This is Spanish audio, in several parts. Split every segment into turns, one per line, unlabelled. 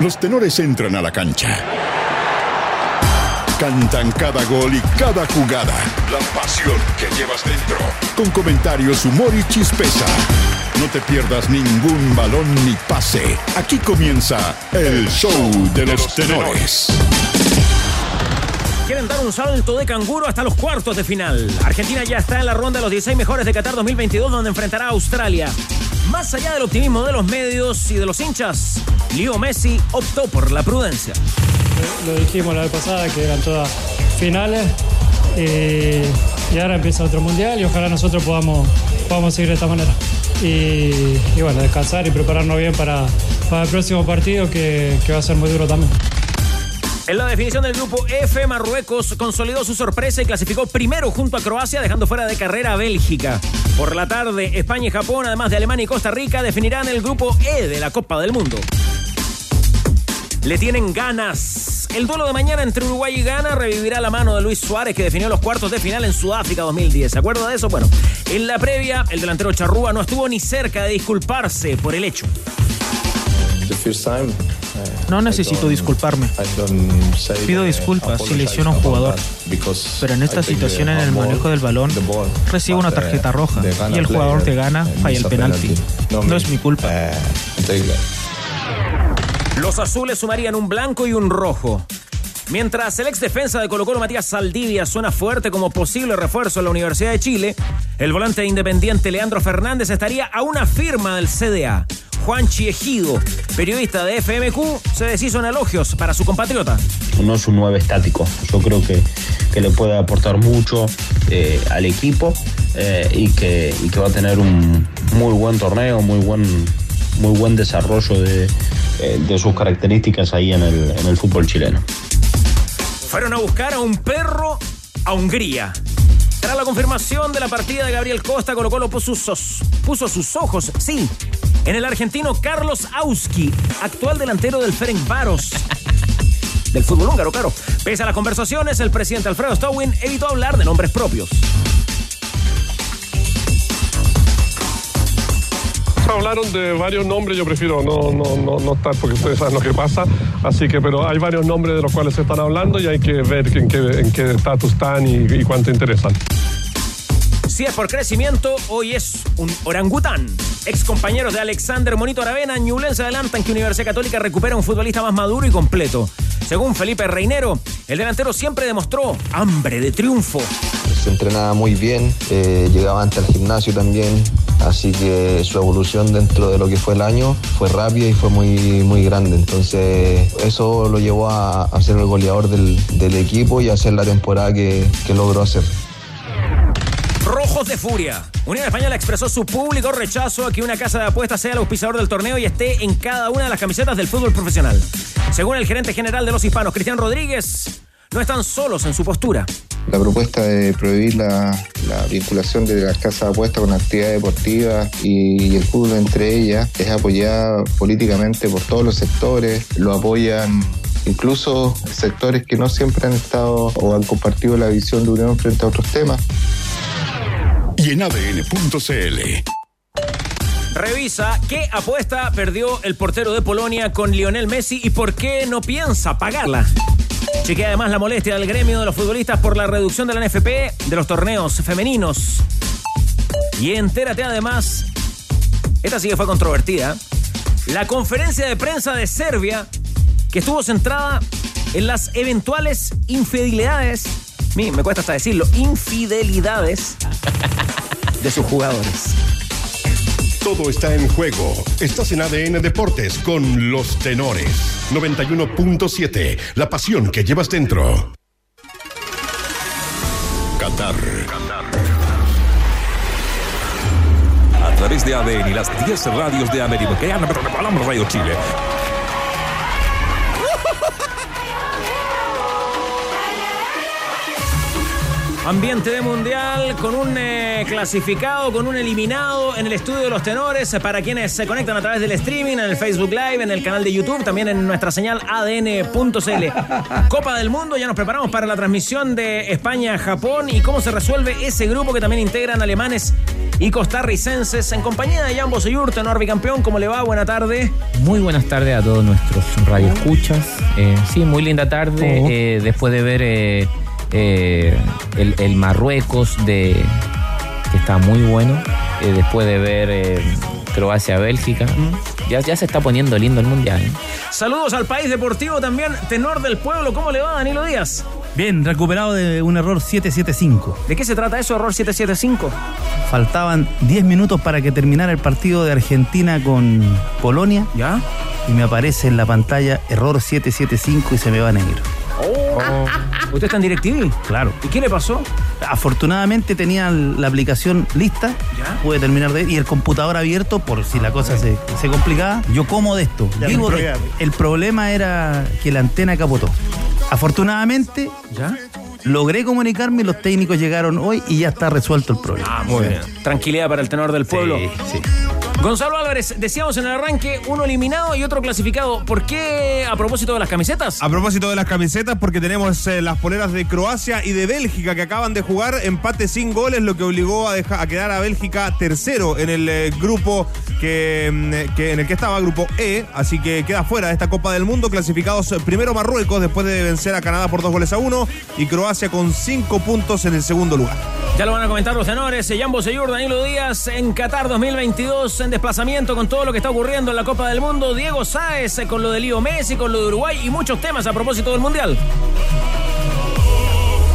Los tenores entran a la cancha. Cantan cada gol y cada jugada. La pasión que llevas dentro. Con comentarios, humor y chispeza. No te pierdas ningún balón ni pase. Aquí comienza el show de los tenores.
Quieren dar un salto de canguro hasta los cuartos de final. Argentina ya está en la ronda de los 16 mejores de Qatar 2022 donde enfrentará a Australia. Más allá del optimismo de los medios y de los hinchas, Leo Messi optó por la prudencia.
Lo dijimos la vez pasada que eran todas finales y, y ahora empieza otro mundial y ojalá nosotros podamos, podamos seguir de esta manera. Y, y bueno, descansar y prepararnos bien para, para el próximo partido que, que va a ser muy duro también.
En la definición del grupo F, Marruecos consolidó su sorpresa y clasificó primero junto a Croacia, dejando fuera de carrera a Bélgica. Por la tarde, España y Japón, además de Alemania y Costa Rica, definirán el grupo E de la Copa del Mundo. Le tienen ganas. El duelo de mañana entre Uruguay y Ghana revivirá la mano de Luis Suárez, que definió los cuartos de final en Sudáfrica 2010. ¿Se acuerda de eso? Bueno, en la previa, el delantero Charrúa no estuvo ni cerca de disculparse por el hecho.
No necesito disculparme. Pido disculpas si lesiono a un jugador. Pero en esta situación en el manejo del balón, recibo una tarjeta roja y el jugador te gana, falla el penalti. No es mi culpa.
Los azules sumarían un blanco y un rojo. Mientras el ex defensa de Colo Colo Matías Saldivia suena fuerte como posible refuerzo en la Universidad de Chile, el volante independiente Leandro Fernández estaría a una firma del CDA. Juan Chiejido, periodista de FMQ, se deshizo en elogios para su compatriota.
No es un 9 estático. Yo creo que, que le puede aportar mucho eh, al equipo eh, y, que, y que va a tener un muy buen torneo, muy buen, muy buen desarrollo de, eh, de sus características ahí en el, en el fútbol chileno.
Fueron a buscar a un perro a Hungría. Tras la confirmación de la partida de Gabriel Costa, Colo Colo puso sus, puso sus ojos, sí, en el argentino Carlos Auski, actual delantero del Ferencváros. Del fútbol húngaro, claro. Pese a las conversaciones, el presidente Alfredo Stowin evitó hablar de nombres propios.
Hablaron de varios nombres, yo prefiero no, no, no, estar porque ustedes saben lo que pasa, así que, pero hay varios nombres de los cuales se están hablando y hay que ver en qué en qué estatus están y cuánto interesan.
Si es por crecimiento, hoy es un orangután. Ex compañeros de Alexander Monito Aravena, Ñublense adelantan que Universidad Católica recupera un futbolista más maduro y completo. Según Felipe Reinero, el delantero siempre demostró hambre de triunfo.
Se entrenaba muy bien, eh, llegaba antes al gimnasio también, así que su evolución dentro de lo que fue el año fue rápida y fue muy, muy grande. Entonces eso lo llevó a, a ser el goleador del, equipo y a hacer la temporada que logró hacer.
Rojos de furia. Unión Española expresó su público rechazo a que una casa de apuestas sea el auspiciador del torneo y esté en cada una de las camisetas del fútbol profesional. Según el gerente general de los hispanos, Cristian Rodríguez, no están solos en su postura.
La propuesta de prohibir la, la vinculación de las casas de apuestas con actividades deportivas y, y el fútbol entre ellas es apoyada políticamente por todos los sectores, lo apoyan incluso sectores que no siempre han estado o han compartido la visión de Unión frente a otros temas.
Y en ADN.cl.
Revisa qué apuesta perdió el portero de Polonia con Lionel Messi y por qué no piensa pagarla. Chequea además la molestia del gremio de los futbolistas por la reducción de la NFP de los torneos femeninos. Y entérate además, esta sí que fue controvertida, la conferencia de prensa de Serbia que estuvo centrada en las eventuales infidelidades, mi, me cuesta hasta decirlo, infidelidades de sus jugadores.
Todo está en juego. Estás en ADN Deportes con los tenores. 91.7. La pasión que llevas dentro. Qatar.
A través de ADN y las 10 radios de América. Radio Chile.
Ambiente de mundial con un eh, clasificado, con un eliminado en el estudio de los tenores eh, para quienes se conectan a través del streaming, en el Facebook Live, en el canal de YouTube, también en nuestra señal ADN.cl. Copa del Mundo, ya nos preparamos para la transmisión de España-Japón y cómo se resuelve ese grupo que también integran alemanes y costarricenses en compañía de Jan Boseyur, tenor bicampeón. ¿Cómo le va? Buena tarde.
Muy buenas tardes a todos nuestros radioescuchas. Eh, sí, muy linda tarde.
Oh.
eh, después de ver eh, el, el Marruecos de que está muy bueno. eh, después de ver eh, Croacia-Bélgica. Ya, ya se está poniendo lindo el mundial. ¿eh?
Saludos al país deportivo también, tenor del pueblo. ¿Cómo le va, Danilo Díaz?
Bien, recuperado de un error 775.
¿De qué se trata eso, error 775?
Faltaban 10 minutos para que terminara el partido de Argentina con Polonia.
¿Ya?
Y me aparece en la pantalla error 775 y se me va negro.
¿Usted está en DirecTV?
Claro.
¿Y qué le pasó?
Afortunadamente tenía la aplicación lista,
¿Ya?
pude terminar de y el computador abierto por si la cosa se, se complicaba. Yo como de esto.
Ya
Digo,
me
el, problema era que la antena capotó. Afortunadamente
¿Ya?
logré comunicarme, los técnicos llegaron hoy y ya está resuelto el problema.
Ah, muy bien. Tranquilidad para el tenor del pueblo.
Sí, sí.
Gonzalo Álvarez, decíamos en el arranque, uno eliminado y otro clasificado. ¿Por qué a propósito de las camisetas?
A propósito de las camisetas, porque tenemos eh, las poleras de Croacia y de Bélgica que acaban de jugar empate sin goles, lo que obligó a, quedar a Bélgica tercero en el eh, grupo que, mm, que- en el que estaba, grupo E, así que queda fuera de esta Copa del Mundo, clasificados eh, primero Marruecos después de vencer a Canadá por dos goles a uno y Croacia con cinco puntos en el segundo lugar.
Ya lo van a comentar los tenores. Jan Boseyur, Danilo Díaz en Qatar 2022 en desplazamiento con todo lo que está ocurriendo en la Copa del Mundo. Diego Sáez eh, con lo de Lío Messi, con lo de Uruguay y muchos temas a propósito del Mundial.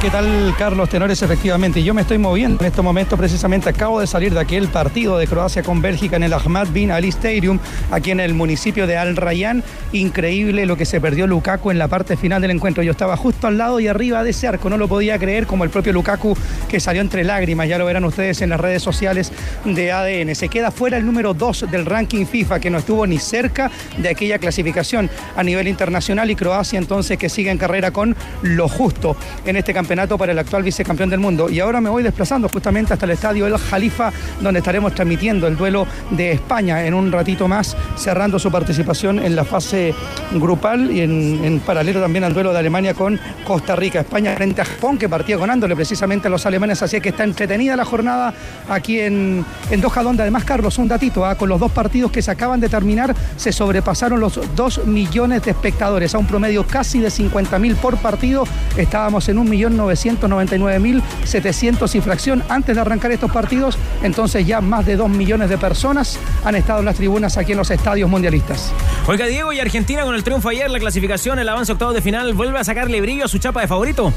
¿Qué tal, Carlos Tenores? Efectivamente, yo me estoy moviendo. En este momento, precisamente, acabo de salir de aquel partido de Croacia con Bélgica en el Ahmad Bin Ali Stadium, aquí en el municipio de Al Rayyan. Increíble lo que se perdió Lukaku en la parte final del encuentro. Yo estaba justo al lado y arriba de ese arco, no lo podía creer, como el propio Lukaku que salió entre lágrimas. Ya lo verán ustedes en las redes sociales de ADN. Se queda fuera el número 2 del ranking FIFA, que no estuvo ni cerca de aquella clasificación a nivel internacional. Y Croacia, entonces, que sigue en carrera con lo justo en este campeonato para el actual vicecampeón del mundo. Y ahora me voy desplazando justamente hasta el estadio El Jalifa, donde estaremos transmitiendo el duelo de España en un ratito más, cerrando su participación en la fase grupal y en, paralelo también al duelo de Alemania con Costa Rica. España frente a Japón, que partía ganándole precisamente a los alemanes, así que está entretenida la jornada aquí en, en Doha, donde además, Carlos, un datito, ¿ah? con los dos partidos que se acaban de terminar, se sobrepasaron los 2 millones de espectadores, a un promedio casi de 50 mil por partido. Estábamos en 1.999.700 y fracción antes de arrancar estos partidos, entonces ya más de 2 millones de personas han estado en las tribunas aquí en los estadios mundialistas.
Oiga, Diego y Argentina con el triunfo ayer, la clasificación, el avance octavo de final, vuelve a sacarle brillo a su chapa de favorito.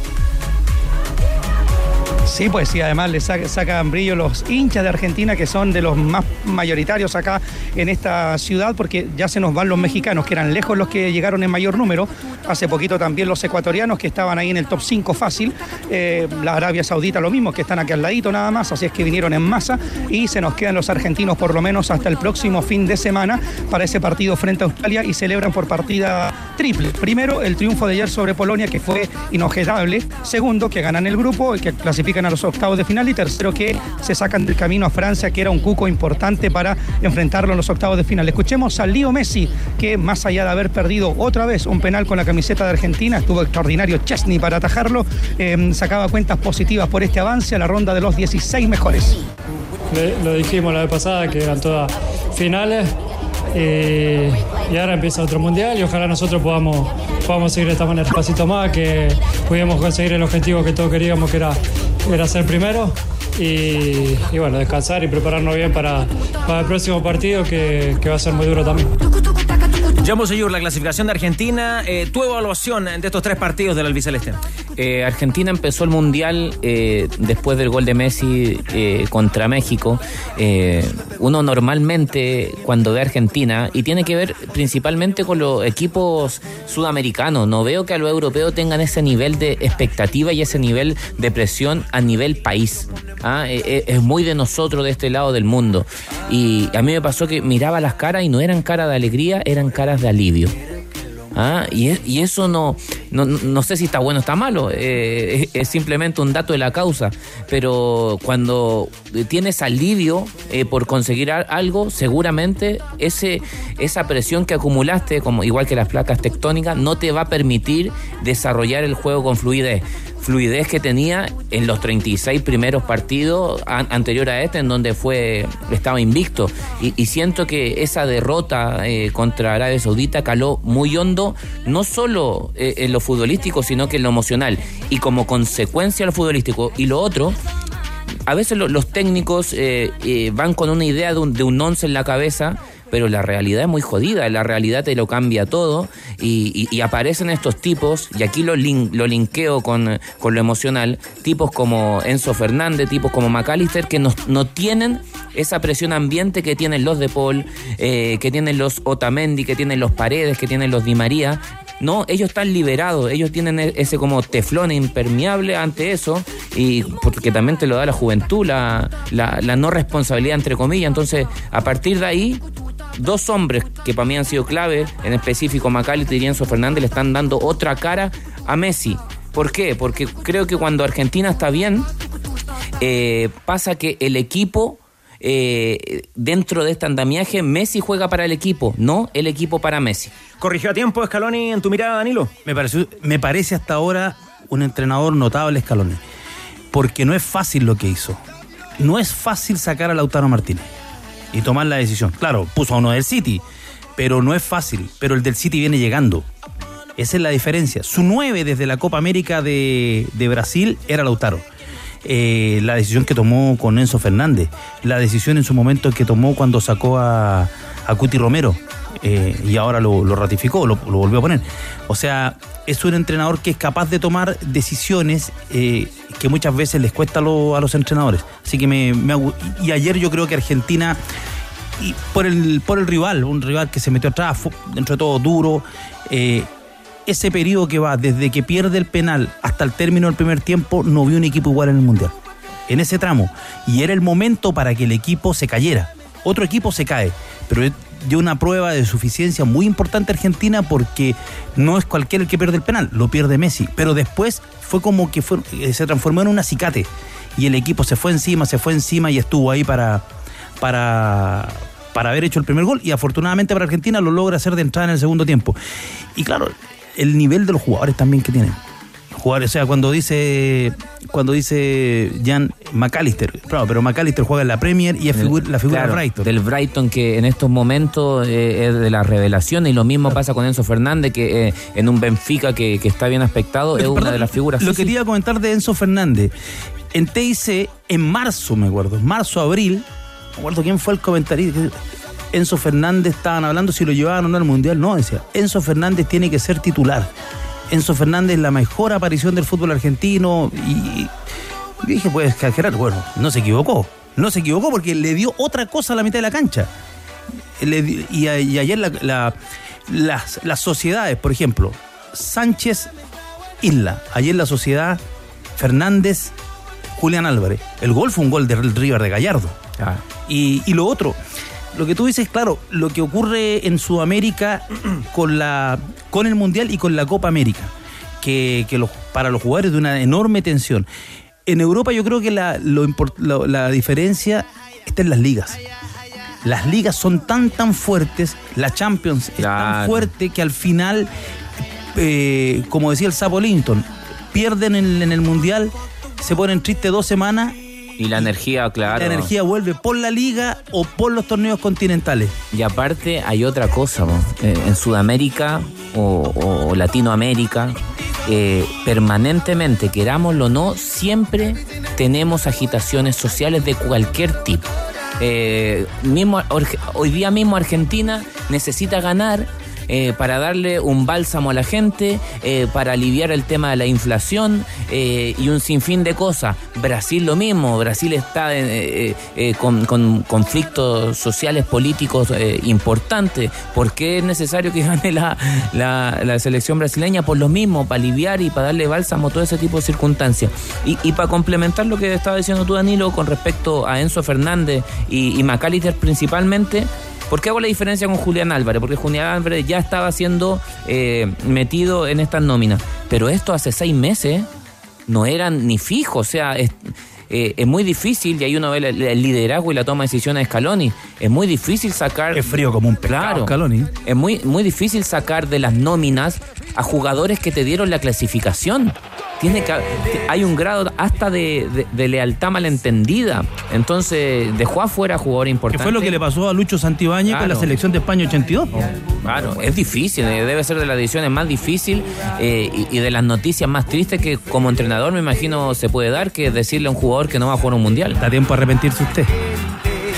Sí, pues sí, además le sa- sacan brillo los hinchas de Argentina, que son de los más mayoritarios acá en esta ciudad, porque ya se nos van los mexicanos, que eran lejos los que llegaron en mayor número. Hace poquito también los ecuatorianos, que estaban ahí en el top 5 fácil. Eh, la Arabia Saudita lo mismo, que están aquí al ladito nada más, así es que vinieron en masa. Y se nos quedan los argentinos por lo menos hasta el próximo fin de semana para ese partido frente a Australia y celebran por partida triple. Primero, el triunfo de ayer sobre Polonia, que fue inobjetable. Segundo, que ganan el grupo, el que clasifican a los octavos de final. Y tercero, que se sacan del camino a Francia, que era un cuco importante para enfrentarlo en los octavos de final. Escuchemos a Lío Messi, que más allá de haber perdido otra vez un penal con la camiseta de Argentina, estuvo extraordinario Chesney para atajarlo, eh, sacaba cuentas positivas por este avance a la ronda de los 16 mejores.
Lo dijimos la vez pasada que eran todas finales eh, y ahora empieza otro mundial y ojalá nosotros podamos, podamos seguir de esta manera. Pasito más, que pudimos conseguir el objetivo que todos queríamos, que era, era ser primero. Y, y bueno, descansar y prepararnos bien para, para el próximo partido que, que va a ser muy duro también.
Jan Boseyur, la clasificación de Argentina, eh, tu evaluación de estos tres partidos del albiceleste.
Eh, Argentina empezó el mundial eh, después del gol de Messi eh, contra México. Uno normalmente cuando ve a Argentina, y tiene que ver principalmente con los equipos sudamericanos, no veo que a los europeos tengan ese nivel de expectativa y ese nivel de presión a nivel país. ¿ah? Es muy de nosotros de este lado del mundo. Y a mí me pasó que miraba las caras y no eran caras de alegría, eran caras de alivio. ¿Ah? Y, es- y eso no, no, no sé si está bueno o está malo, eh, es, simplemente un dato de la causa, pero cuando tienes alivio eh, por conseguir algo, seguramente ese, esa presión que acumulaste, como igual que las placas tectónicas, no te va a permitir desarrollar el juego con fluidez fluidez que tenía en los 36 primeros partidos anterior a este, en donde fue estaba invicto. Y, siento que esa derrota eh, contra Arabia Saudita caló muy hondo, no solo eh, en lo futbolístico, sino que en lo emocional. Y como consecuencia lo futbolístico. Y lo otro, a veces los técnicos eh, van con una idea de un, de un once en la cabeza pero la realidad es muy jodida, la realidad te lo cambia todo y, aparecen estos tipos, y aquí lo, lo linkeo con, lo emocional, tipos como Enzo Fernández, tipos como McAllister, que no, no tienen esa presión ambiente que tienen los de Paul, eh, que tienen los Otamendi, que tienen los Paredes, que tienen los Di María, no, ellos están liberados, ellos tienen e-, ese como teflón impermeable ante eso, y porque también te lo da la juventud, la, la, la no responsabilidad entre comillas. Entonces, a partir de ahí, dos hombres que para mí han sido clave, en específico McAllister y Enzo Fernández, le están dando otra cara a Messi. ¿Por qué? Porque creo que cuando Argentina está bien, eh, pasa que el equipo, eh, dentro de este andamiaje, Messi juega para el equipo, no el equipo para Messi.
¿Corrigió a tiempo Scaloni en tu mirada, Danilo?
Me, me parece hasta ahora un entrenador notable Scaloni, porque no es fácil lo que hizo. No es fácil sacar a Lautaro Martínez y tomar la decisión. Claro, puso a uno del City, pero no es fácil. Pero el del City viene llegando. Esa es la diferencia. Su 9 desde la Copa América de, Brasil era Lautaro. Eh, la decisión que tomó con Enzo Fernández, la decisión en su momento que tomó cuando sacó a, a Cuti Romero eh, y ahora lo, ratificó, lo, volvió a poner. O sea, es un entrenador que es capaz de tomar decisiones eh, que muchas veces les cuesta a, los entrenadores. Así que me, y ayer yo creo que Argentina por el por el rival, un rival que se metió atrás, dentro de todo duro. Eh, ese periodo que va desde que pierde el penal hasta el término del primer tiempo, no vio un equipo igual en el Mundial. En ese tramo. Y era el momento para que el equipo se cayera. Otro equipo se cae. Pero dio una prueba de suficiencia muy importante Argentina porque no es cualquiera el que pierde el penal, lo pierde Messi. Pero después fue como que eh, se transformó en un acicate y el equipo se fue encima, se fue encima y estuvo ahí para, para, para haber hecho el primer gol y afortunadamente para Argentina lo logra hacer de entrada en el segundo tiempo. Y claro, el nivel de los jugadores también que tienen jugar, o sea, cuando dice cuando dice Jan McAllister, claro, pero McAllister juega en la Premier y es la figura del Brighton.
Del Brighton que en estos momentos eh, es de la revelación y lo mismo pasa con Enzo Fernández que eh, en un Benfica que, está bien aspectado es una de las figuras.
Lo que quería comentar de Enzo Fernández, en TIC en marzo, me acuerdo, marzo, abril, me acuerdo quién fue el comentario. Enzo Fernández estaban hablando si lo llevaban o no al Mundial. No, decía, Enzo Fernández tiene que ser titular. Enzo Fernández la mejor aparición del fútbol argentino y, dije, puede exagerar. Bueno, no se equivocó. No se equivocó porque le dio otra cosa a la mitad de la cancha. y, ayer las, sociedades, por ejemplo, Sánchez Isla, ayer la sociedad Fernández Julián Álvarez. El gol fue un gol del River de Gallardo. Ah. Y, y, lo otro, lo que tú dices, claro, lo que ocurre en Sudamérica con, la, con el Mundial y con la Copa América, que, los, para los jugadores de una enorme tensión. En Europa yo creo que la, la diferencia está en las ligas. Las ligas son tan, tan fuertes, la Champions es tan fuerte que al final, eh, como decía el Sapo Linton, pierden en, en el Mundial, se ponen tristes dos semanas
y la energía, claro.
La energía vuelve por la liga o por los torneos continentales.
Y aparte hay otra cosa, eh, en Sudamérica o, Latinoamérica, eh, permanentemente, querámoslo o no, siempre tenemos agitaciones sociales de cualquier tipo. Eh, mismo, hoy día mismo Argentina necesita ganar eh, para darle un bálsamo a la gente, eh, para aliviar el tema de la inflación eh, y un sinfín de cosas. Brasil lo mismo, Brasil está con, conflictos sociales, políticos importantes. ¿Por qué es necesario que gane la, la, selección brasileña? Por lo mismo, para aliviar y para darle bálsamo a todo ese tipo de circunstancias. Y, para complementar lo que estaba diciendo tú, Danilo, con respecto a Enzo Fernández y, y Macalister principalmente, ¿Por qué hago la diferencia con Julián Álvarez? Porque Julián Álvarez ya estaba siendo eh, metido en estas nóminas. Pero esto hace seis meses no eran ni fijos, o sea, es, eh, es muy difícil, y ahí uno ve el, el liderazgo y la toma de decisiones de Scaloni, es muy difícil sacar...
Es frío como un pescado,
Claro,
Scaloni.
es muy, muy difícil sacar de las nóminas a jugadores que te dieron la clasificación. Tiene que, hay un grado hasta de, de- de lealtad malentendida. Entonces, dejó afuera a jugadores
Que
importantes.
fue lo que le pasó a Lucho Santibáñez con la
Claro.
selección de España 82.
Claro, es difícil, eh, debe ser de las decisiones más difíciles eh, y, y de las noticias más tristes que como entrenador me imagino se puede dar que decirle a un jugador que no va a jugar un mundial.
Da tiempo a arrepentirse usted.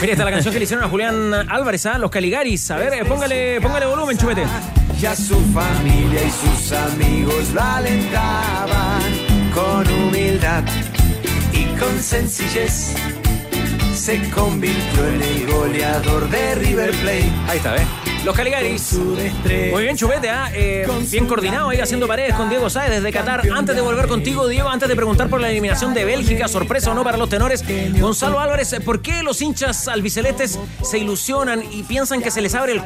Mira, está la canción que le hicieron a Julián Álvarez, ¿ah? Los Caligaris. A ver, eh, póngale, póngale volumen, chupete.
Ya su familia y sus amigos alentaban con humildad y con sencillez. Se convirtió en el goleador de River Plate.
Ahí está, ¿ves? Los Caligaris. Muy bien, Chupete, ¿ah? Eh, bien coordinado ahí haciendo paredes con Diego Sáez desde Qatar. Antes de volver contigo, Diego, antes de preguntar por la eliminación de Bélgica, sorpresa o no para los tenores, Gonzalo Álvarez, ¿por qué los hinchas albicelestes se ilusionan y piensan que se les abre el,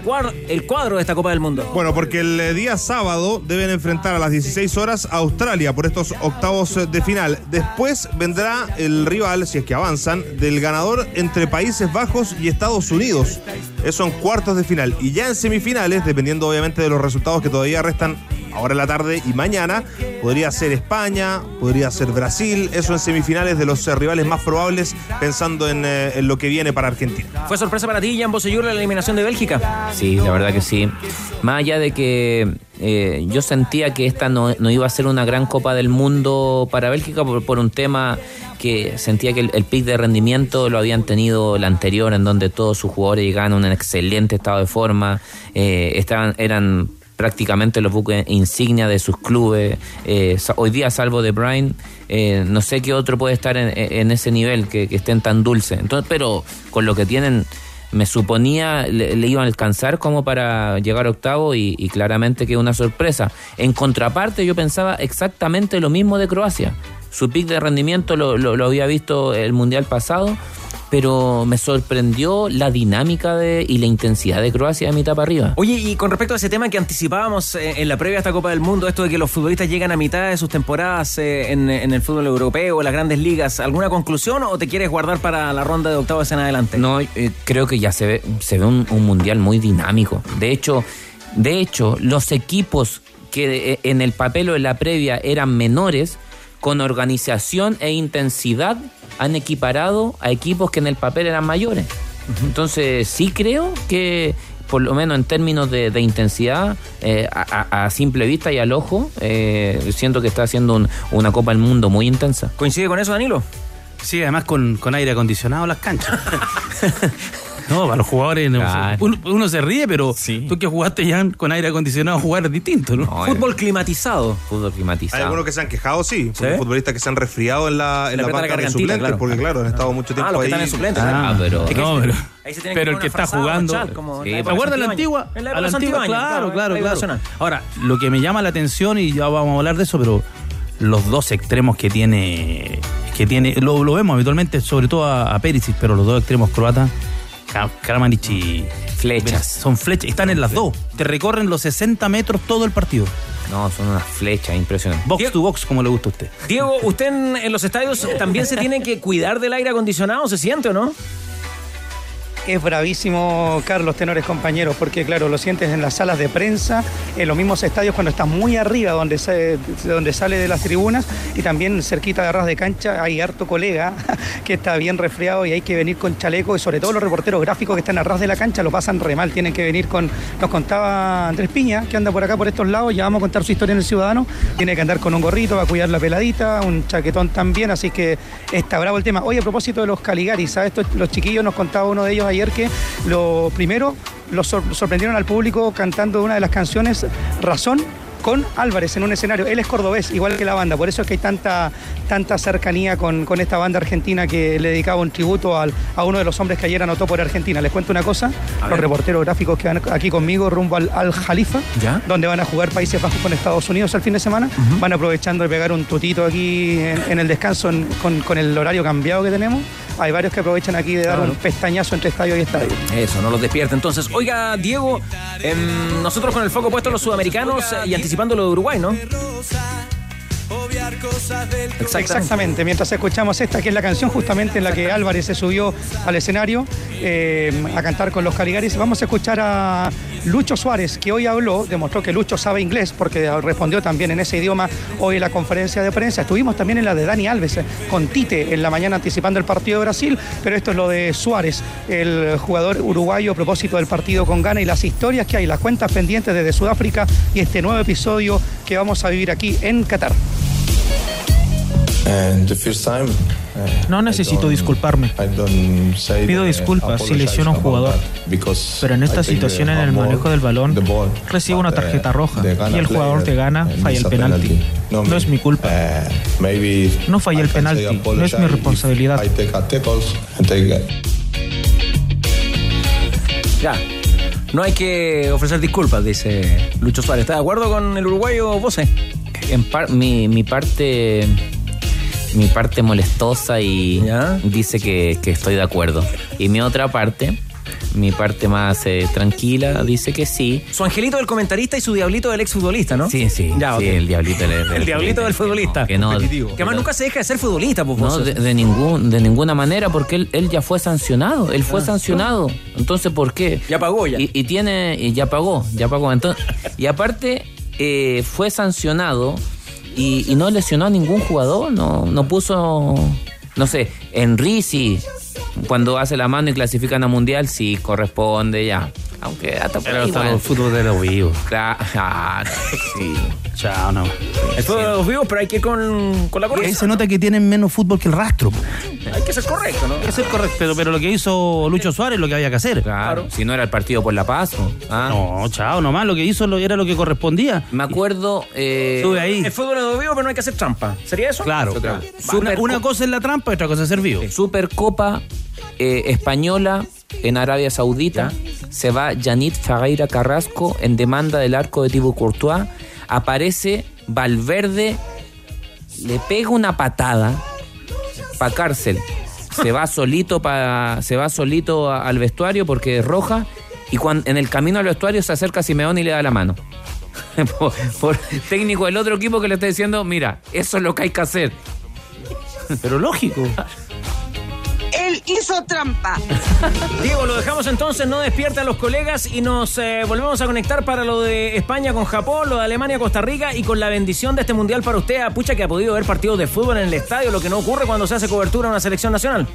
cuadro, de esta Copa del Mundo?
Bueno, porque el eh, día sábado deben enfrentar a las 16 horas a Australia por estos octavos eh, de final. Después vendrá el rival, si es que avanzan, del ganador entre Países Bajos y Estados Unidos. Eso en cuartos de final. Y ya en semifinales, dependiendo obviamente de los resultados que todavía restan ahora en la tarde y mañana, podría ser España, podría ser Brasil. Eso en semifinales de los eh, rivales más probables, pensando en, eh, en lo que viene para Argentina.
¿Fue sorpresa para ti, Jan Bosellur, la eliminación de Bélgica?
Sí, la verdad que sí. Más allá de que eh, yo sentía que esta no, no iba a ser una gran Copa del Mundo para Bélgica por, por un tema que sentía que el, el pic de rendimiento lo habían tenido la anterior, en donde todos sus jugadores llegaban en un excelente estado de forma, eh, estaban, eran prácticamente los buques insignia de sus clubes. Eh, hoy día, salvo de Brian, eh, no sé qué otro puede estar en, ese nivel que, estén tan dulces. Entonces, pero con lo que tienen, me suponía le, iban a alcanzar como para llegar a octavo y, y claramente que una sorpresa. En contraparte, yo pensaba exactamente lo mismo de Croacia. Su pic de rendimiento lo, lo- lo había visto el mundial pasado, pero me sorprendió la dinámica de, y la intensidad de Croacia de mitad para arriba.
Oye, y con respecto a ese tema que anticipábamos eh, en la previa a esta Copa del Mundo, esto de que los futbolistas llegan a mitad de sus temporadas eh, en, en el fútbol europeo, en las grandes ligas, ¿alguna conclusión o te quieres guardar para la ronda de octavos en adelante?
No, eh, creo que ya se ve, se ve un, un mundial muy dinámico. De hecho, de hecho, los equipos que en el papel o en la previa eran menores, con organización e intensidad han equiparado a equipos que en el papel eran mayores. Entonces, sí creo que, por lo menos en términos de, de intensidad, eh, a, simple vista y al ojo, eh, siento que está haciendo un- una Copa del Mundo muy intensa.
¿Coincide con eso, Danilo?
Sí, además con, con aire acondicionado las canchas. No, para los jugadores no,
Claro.
uno, uno se ríe, pero tú que jugaste ya con aire acondicionado jugar es distinto, ¿no?
Fútbol climatizado.
Fútbol
Hay
climatizado.
algunos que se han quejado, sí.
¿Sí?
Futbolistas que se han resfriado en la, en la
la
banca de suplentes,
claro.
porque claro, han estado mucho tiempo
Ah, los que
ahí.
están en suplentes.
Ah, pero-
Es que
No,
ahí-
pero,
ahí se tienen
pero el que está jugando.
chal, como
Sí,
en la
¿te
época
¿Te acuerdas de la
Santibáñez?
antigua?
En la
A
época
la
de
antigua, claro, claro, claro. Ahora, lo que me llama la atención, y ya vamos a hablar de eso, pero los dos extremos que tiene, que tiene, lo, lo vemos habitualmente, sobre todo a, a Perisic, pero los dos extremos croatas, Ka- Kramaric y
Flechas.
son flechas, están en las dos, te recorren los 60 metros todo el partido.
No, son unas flechas impresionantes.
Box to box, como le gusta a usted.
Diego, ¿usted en, en los estadios también se tiene que cuidar del aire acondicionado? ¿Se siente o no?
Es bravísimo, Carlos, tenores compañeros, porque claro, lo sientes en las salas de prensa, en los mismos estadios cuando estás muy arriba, donde, donde sale de las tribunas, y también cerquita de ras de cancha hay harto colega que está bien resfriado y hay que venir con chaleco, y sobre todo los reporteros gráficos que están a ras de la cancha lo pasan re mal, tienen que venir con, nos contaba Andrés Piña, que anda por acá, por estos lados, ya vamos a contar su historia en el Ciudadano, tiene que andar con un gorrito para cuidar la peladita, un chaquetón también, así que está bravo el tema. Oye, a propósito de los Caligaris, ¿sabes? Los chiquillos nos contaba uno de ellos ayer que lo primero sor- sorprendieron al público cantando una de las canciones Razón con Álvarez en un escenario. Él es cordobés, igual que la banda, por eso es que hay tanta, tanta cercanía con, con esta banda argentina que le dedicaba un tributo al- a uno de los hombres que ayer anotó por Argentina. Les cuento una cosa, los
ver.
reporteros gráficos que van aquí conmigo rumbo al, al Jalifa,
¿Ya?
donde van a jugar Países Bajos con Estados Unidos el fin de semana, van aprovechando de pegar un tutito aquí en, en el descanso en- con, con el horario cambiado que tenemos. Hay varios que aprovechan aquí de dar
Claro.
un pestañazo entre estadio y estadio.
Eso, no los despierta. Entonces, oiga, Diego, em, nosotros con el foco puesto en los sudamericanos y anticipando lo de Uruguay, ¿no?
Exactamente. mientras escuchamos esta, que es la canción justamente en la que Álvarez se subió al escenario eh, a cantar con los Caligaris, vamos a escuchar a Lucho Suárez, que hoy habló, demostró que Lucho sabe inglés, porque respondió también en ese idioma hoy en la conferencia de prensa. Estuvimos también en la de Dani Alves, eh, con Tite en la mañana anticipando el partido de Brasil, pero esto es lo de Suárez, el jugador uruguayo a propósito del partido con Ghana y las historias que hay, las cuentas pendientes desde Sudáfrica y este nuevo episodio que vamos a vivir aquí en Qatar.
No necesito disculparme. Pido disculpas si lesiono a un jugador. Pero en esta situación, en el manejo del balón, recibo una tarjeta roja y el jugador te gana, falla el penalti. No es mi culpa. No falla el penalti, no es mi responsabilidad.
Ya. No hay que ofrecer disculpas, dice Lucho Suárez. ¿Está de acuerdo con el uruguayo Bose?
En par- mi, mi parte mi parte molestosa y dice que, que estoy de acuerdo. Y mi otra parte, mi parte más eh, tranquila, dice que sí.
Su angelito del comentarista y su diablito del exfutbolista, ¿no?
Sí, sí.
Ya,
sí, el diablito del,
El diablito del futbolista.
Que no,
Que además nunca se deja de ser futbolista, pues.
No, de, de ningún, de ninguna manera, porque él, él ya fue sancionado. Él fue
Ah.
sancionado. Entonces, ¿por qué?
Ya pagó ya.
Y, y tiene, y ya pagó, ya pagó. Entonces, y aparte, eh, fue sancionado y, y no lesionó a ningún jugador. No, no puso, no sé, Enrici, cuando hace la mano y clasifican a mundial, sí corresponde ya. Aunque hasta
Pero
ahí,
hasta
bueno.
los fútbol de los vivos.
Claro, sí.
Chao, no.
El fútbol de los vivos, pero hay que ir con, con la
Ahí
correcta.
se nota que tienen menos fútbol que el rastro.
Hay que ser correcto, ¿no?
Hay que ser correcto, pero, pero lo que hizo Lucho Suárez es lo que había que hacer.
Claro, si no era el partido por la paz. ¿ah?
No, chao, nomás lo que hizo era lo que correspondía.
Me acuerdo. Eh,
Sube ahí.
El fútbol de los vivos, pero no hay que hacer trampa. ¿Sería eso?
Claro, claro. Una cosa es la trampa y otra cosa es ser vivo.
Supercopa eh, Española en Arabia Saudita. Se va Yanit Ferreira Carrasco en demanda del arco de Thibaut Courtois. Aparece Valverde, le pega una patada pa' cárcel. Se va solito pa, se va solito a- al vestuario porque es roja. Y cuan- en el camino al vestuario se acerca a Simeone y le da la mano. por, por técnico del otro equipo que le está diciendo, mira, eso es lo que hay que hacer.
Pero lógico.
Hizo trampa.
Diego, lo dejamos entonces, no despierta a los colegas y nos eh, volvemos a conectar para lo de España con Japón, lo de Alemania, Costa Rica y con la bendición de este mundial para usted, a pucha que ha podido ver partidos de fútbol en el estadio, lo que no ocurre cuando se hace cobertura a una selección nacional.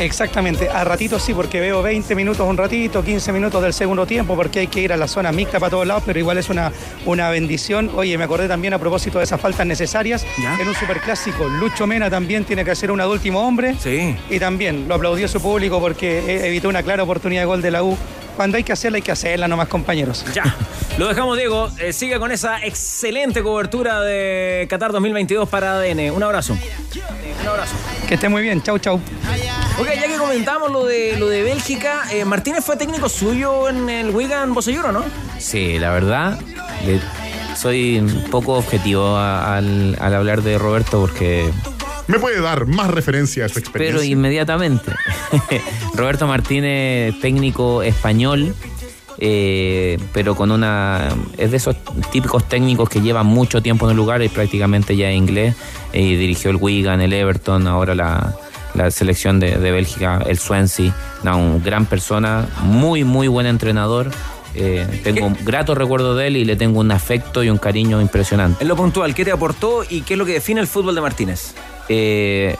Exactamente, a ratito sí, porque veo 20 minutos un ratito, 15 minutos del segundo tiempo, porque hay que ir a la zona mixta para todos lados, pero igual es una, una bendición. Oye, me acordé también a propósito de esas faltas necesarias, en un superclásico, Lucho Mena también tiene que hacer de último hombre,
Sí.
y también lo aplaudió su público porque eh, evitó una clara oportunidad de gol de la U. Cuando hay que hacerla, hay que hacerla nomás, compañeros.
Ya, lo dejamos, Diego. Eh, sigue con esa excelente cobertura de Qatar 2022 para ADN. Un abrazo. Un abrazo.
Que esté muy bien, chau, chau.
Ok, ya que comentamos lo de, lo de Bélgica, eh, Martínez fue técnico suyo en el Wigan Boselluro, ¿no?
Sí, la verdad, soy un poco objetivo a- al, al hablar de Roberto porque...
¿Me puede dar más referencia a su experiencia?
Pero inmediatamente. Roberto Martínez, técnico español, eh, pero con una... Es de esos típicos técnicos que llevan mucho tiempo en el lugar y prácticamente ya es inglés. eh, Y dirigió el Wigan, el Everton, ahora la, la selección de, de Bélgica, el Swansea. No, un gran persona, muy, muy buen entrenador. Eh, tengo un grato recuerdo de él y le tengo un afecto y un cariño impresionante.
En lo puntual, ¿qué te aportó y qué es lo que define el fútbol de Martínez?
Eh,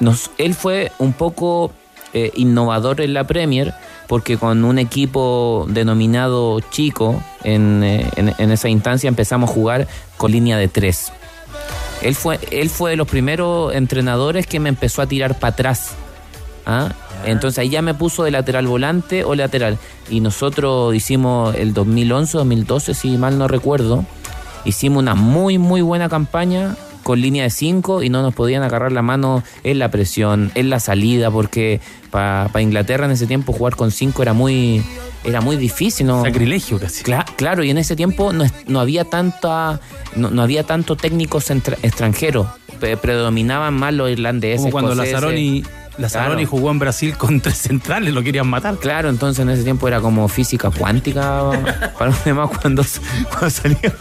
nos, él fue un poco eh, innovador en la Premier porque con un equipo denominado chico en, eh, en- en esa instancia empezamos a jugar con línea de tres. Él fue, él fue de los primeros entrenadores que me empezó a tirar para atrás. ¿ah? Entonces ahí ya me puso de lateral volante o lateral. Y nosotros hicimos el 2011, 2012, si mal no recuerdo, hicimos una muy, muy buena campaña con línea de 5 y no nos podían agarrar la mano en la presión, en la salida, porque para Inglaterra en ese tiempo jugar con 5 era muy, era muy difícil. ¿no?
Sacrilegio casi.
Cla- claro, y en ese tiempo no, no había tanta no, no había tanto técnicos extranjeros. Predominaban más los irlandeses.
Como cuando
escoceses.
Lazzaroni, Lazzaroni
Claro.
jugó en Brasil con tres centrales, lo querían matar.
Claro, entonces en ese tiempo era como física cuántica para los demás cuando, cuando salía.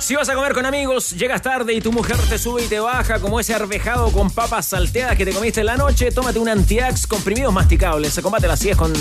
Si vas a comer con amigos, llegas tarde y tu mujer te sube y te baja como ese arvejado con papas salteadas que te comiste en la noche, tómate un Antiax comprimidos masticables. Se combate la acidez con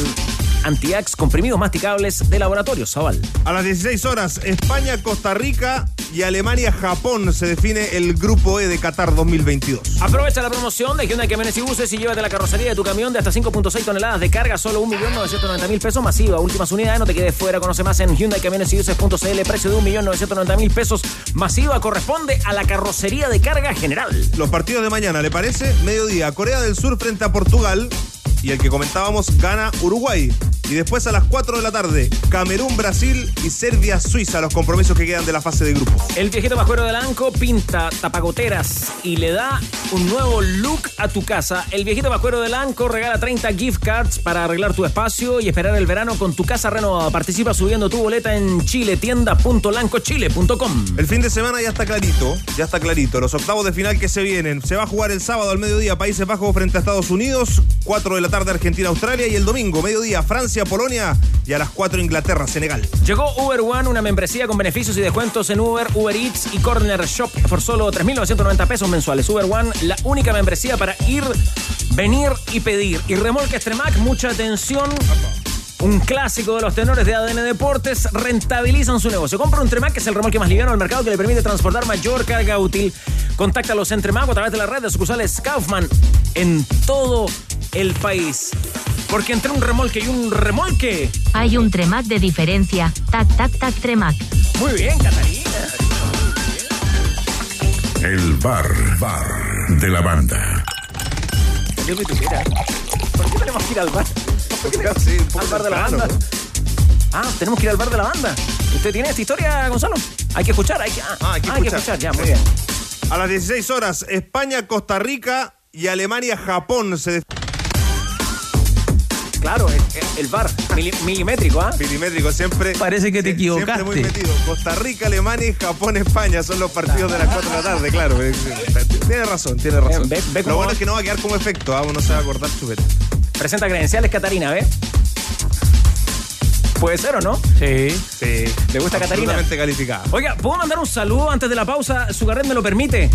Antiax comprimidos masticables de Laboratorio Zaval.
A las 16 horas, España, Costa Rica y Alemania, Japón se define el grupo E de Qatar 2022.
Aprovecha la promoción de Hyundai Camiones y Buses y llévate la carrocería de tu camión de hasta 5.6 toneladas de carga, solo 1.990.000 pesos masiva. Últimas unidades, no te quedes fuera. Conoce más en Hyundai Camiones y Buses.cl. Precio de 1.990.000 pesos masiva corresponde a la carrocería de carga general.
Los partidos de mañana, ¿le parece? Mediodía, Corea del Sur frente a Portugal. Y el que comentábamos gana Uruguay. Y después a las 4 de la tarde, Camerún, Brasil y Serbia, Suiza, los compromisos que quedan de la fase de grupos.
El viejito bajuero del Anco pinta tapagoteras y le da un nuevo look a tu casa. El viejito bajuero del Anco regala 30 gift cards para arreglar tu espacio y esperar el verano con tu casa renovada. Participa subiendo tu boleta en chiletienda.lancochile.com.
El fin de semana ya está clarito, ya está clarito. Los octavos de final que se vienen. Se va a jugar el sábado al mediodía Países Bajos frente a Estados Unidos, 4 de la tarde Argentina, Australia y el domingo, mediodía Francia, Polonia y a las 4 Inglaterra, Senegal.
Llegó Uber One, una membresía con beneficios y descuentos en Uber, Uber Eats y Corner Shop por solo 3.990 pesos mensuales. Uber One, la única membresía para ir, venir y pedir. Y remolque Tremac, mucha atención. Un clásico de los tenores de ADN Deportes rentabilizan su negocio. Compra un Tremac, que es el remolque más liviano del mercado que le permite transportar mayor carga útil. Contáctalos en Tremac a través de la red de sucursales Kaufman en todo el país. Porque entre un remolque y un remolque.
Hay un Tremac de diferencia. Tac, tac, tac, Tremac.
Muy bien, Catarina.
El bar, bar de la banda.
Yo que tuviera. ¿Por qué tenemos que ir al bar? ¿Por qué tenemos que ir al bar de la banda? Ah, tenemos que ir al bar de la banda. ¿Usted tiene esta historia, Gonzalo? Hay que escuchar, hay que, ah,
hay que
hay que
escuchar.
escuchar, ya, muy bien.
A las 16 horas, España, Costa Rica y Alemania, Japón se
Claro, el, el bar, mili- milimétrico, ¿ah?
Milimétrico, siempre.
Parece que te
sie- Siempre muy
equivocaste.
metido. Costa Rica, Alemania y Japón, España son los partidos de las 4 de la tarde, claro. Eh, Tiene razón, tiene razón.
Ve- ve cómo
Lo bueno es que no va a quedar como efecto, ¿ah? uno se va a acordar chupete.
Presenta credenciales, Catarina, ¿ve? Puede ser o no.
Sí.
Sí.
¿Le gusta Catarina?
Calificada.
Oiga, ¿puedo mandar un saludo antes de la pausa? ¿Su carnet me lo permite?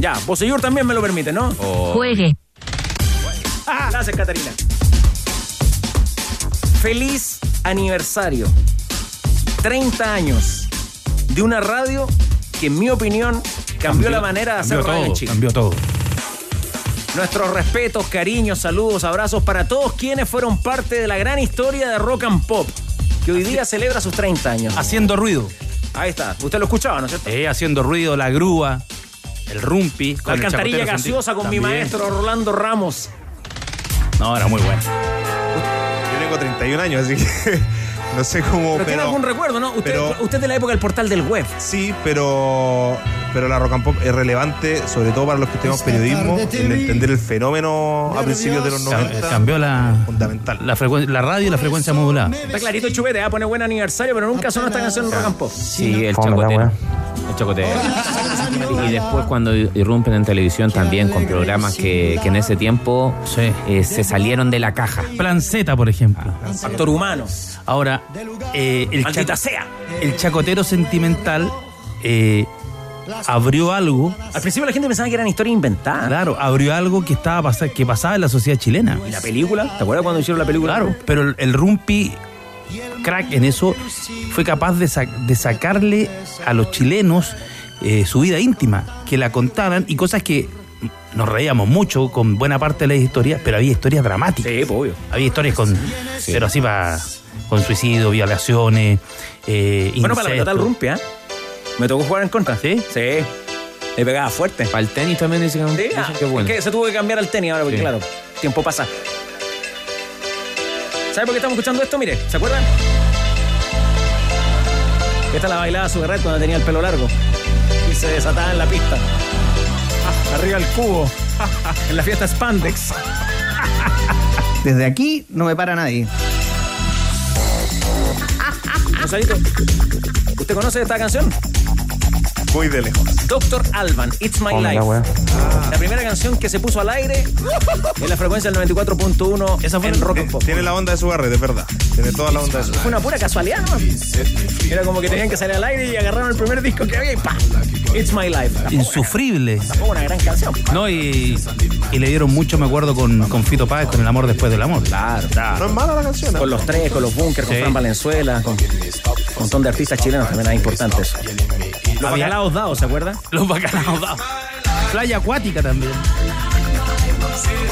Ya, Bosellur también me lo permite, ¿no?
Juegue.
Ah, gracias, Catarina. Feliz aniversario. 30 años de una radio que, en mi opinión, cambió, la manera de hacer radio en Chile.
cambió todo.
Nuestros respetos, cariños, saludos, abrazos para todos quienes fueron parte de la gran historia de rock and pop, que hoy día celebra sus 30 años.
Haciendo ruido.
Ahí está. Usted lo escuchaba, ¿no es cierto?
Eh, haciendo ruido, la grúa, el rumpi.
La
con
alcantarilla gaseosa con mi maestro Rolando Ramos.
No, era muy bueno.
Tengo 31 años, así que no sé cómo.
Pero, tiene algún recuerdo, ¿no? Usted,
pero-
usted es de la época del portal del web.
Sí, pero, pero la rock and pop es relevante, sobre todo para los que estudiamos periodismo, en entender el fenómeno a principios de los
Cam-
90.
Cambió la,
Fundamental.
la, la radio y la frecuencia modulada.
Está clarito chupete, ¿eh? pone buen aniversario, pero nunca sonó esta canción en rock and pop.
Sí, el chacotero. El chacotero. Y después cuando irrumpen en televisión también con programas que, que en ese tiempo eh, se salieron de la caja.
Plan Z, por ejemplo.
Factor humano.
Ahora, eh, el, chac-
sea.
el chacotero sentimental eh, abrió algo.
Al principio la gente pensaba que eran historias inventadas.
Claro, abrió algo que estaba que pasaba en la sociedad chilena.
¿Y la película? ¿Te acuerdas cuando hicieron la película?
Claro, pero el, el Rumpi, crack en eso, fue capaz de, sa- de sacarle a los chilenos eh, su vida íntima, que la contaran y cosas que nos reíamos mucho con buena parte de las historias, pero había historias dramáticas.
Sí, obvio.
Había historias con, pero así va, con suicidio, violaciones, eh,
Bueno, para la
incesto.
pelota del rumpi, ¿eh? Me tocó jugar en contra.
¿Sí?
Sí. Le pegaba fuerte.
Para el tenis también dicen,
Sí,
dicen
ah,
que bueno.
es que se tuvo que cambiar al tenis ahora, porque
Sí.
claro, tiempo pasa. ¿Sabe por qué estamos escuchando esto? Mire, ¿se acuerdan? Esta la bailaba su cuando tenía el pelo largo y se desataba en la pista. Arriba el cubo. en la fiesta Spandex.
Desde aquí no me para nadie.
Gonzalito, ¿usted conoce esta canción?
Muy de lejos.
Doctor Alban, It's My
Hola,
Life. La primera canción que se puso al aire en la frecuencia del 94.1
Esa fue
en Rock and Pop.
Tiene la onda de su barrio, de verdad. Tiene toda la onda de su
Fue una pura casualidad, ¿no? Era como que tenían que salir al aire y agarraron el primer disco que había y ¡pam! It's My Life.
Insufrible.
Tampoco una gran canción.
No, y, y le dieron mucho, me acuerdo, con, con Fito Páez, con El amor después del amor.
Claro, claro.
No es mala la canción. ¿eh?
Con los tres, con los bunkers, con. Fran Valenzuela, con un montón de artistas chilenos también hay importantes. Los
Había-
bacalaos dados, ¿se acuerda?
Los bacalaos dados. Playa acuática también.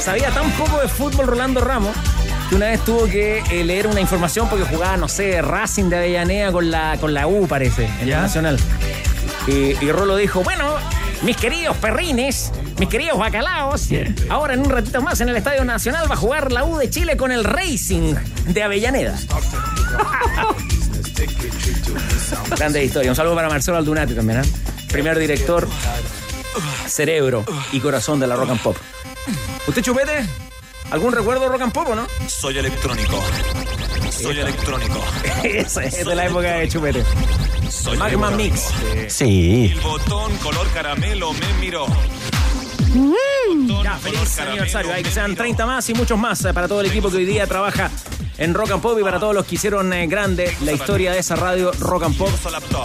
Sabía tan poco de fútbol Rolando Ramos que una vez tuvo que eh, leer una información porque jugaba, no sé, Racing de Avellaneda con la, con la U, parece, en la Nacional. Y, y Rolo dijo, bueno, mis queridos perrines, mis queridos bacalaos, ahora en un ratito más en el Estadio Nacional va a jugar la U de Chile con el Racing de Avellaneda. Grande historia. Un saludo para Marcelo Aldunati también, ¿eh? Primer director, cerebro y corazón de la rock and pop. ¿Usted chupete? ¿Algún recuerdo de rock and pop o no?
Soy electrónico. Soy electrónico.
Esa es de la época de chupete.
Soy
Magma
electrónico.
Mix.
Sí. El botón color caramelo me miró.
Ya, feliz aniversario. Hay que sean 30 más y muchos más eh, para todo el equipo que hoy día trabaja en Rock and Pop y para todos los que hicieron eh, grande la historia de esa radio Rock and Pop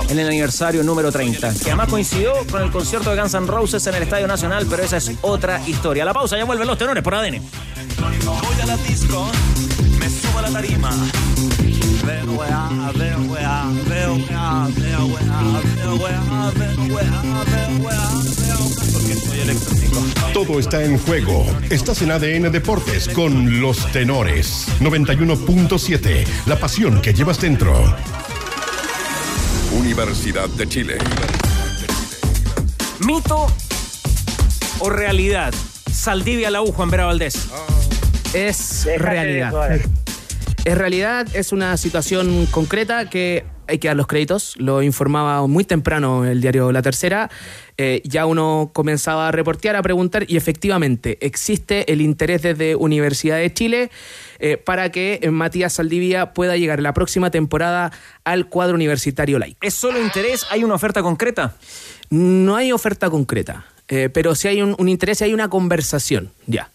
en el aniversario número 30. Que además coincidió con el concierto de Guns N' Roses en el Estadio Nacional, pero esa es otra historia. La pausa, ya vuelven los tenores por ADN.
Voy a la disco, me subo a la tarima. Veo weá, veo weá, veo weá, veo weá, veo weá, veo weá, veo weá, veo Porque soy electrónico.
Todo está en juego. Estás en ADN Deportes con los tenores. 91.7. La pasión que llevas dentro. Universidad de Chile.
¿Mito o realidad? Saldivia la U, Juan Vera Valdés.
Es realidad. Es realidad, es una situación concreta que hay que dar los créditos. Lo informaba muy temprano el diario La Tercera. Eh, ya uno comenzaba a reportear, a preguntar, y efectivamente existe el interés desde Universidad de Chile eh, para que eh, Matías Saldivia pueda llegar la próxima temporada al cuadro universitario laico.
¿Es solo interés? ¿Hay una oferta concreta?
No hay oferta concreta, eh, pero sí hay un, un interés y hay una conversación, ya.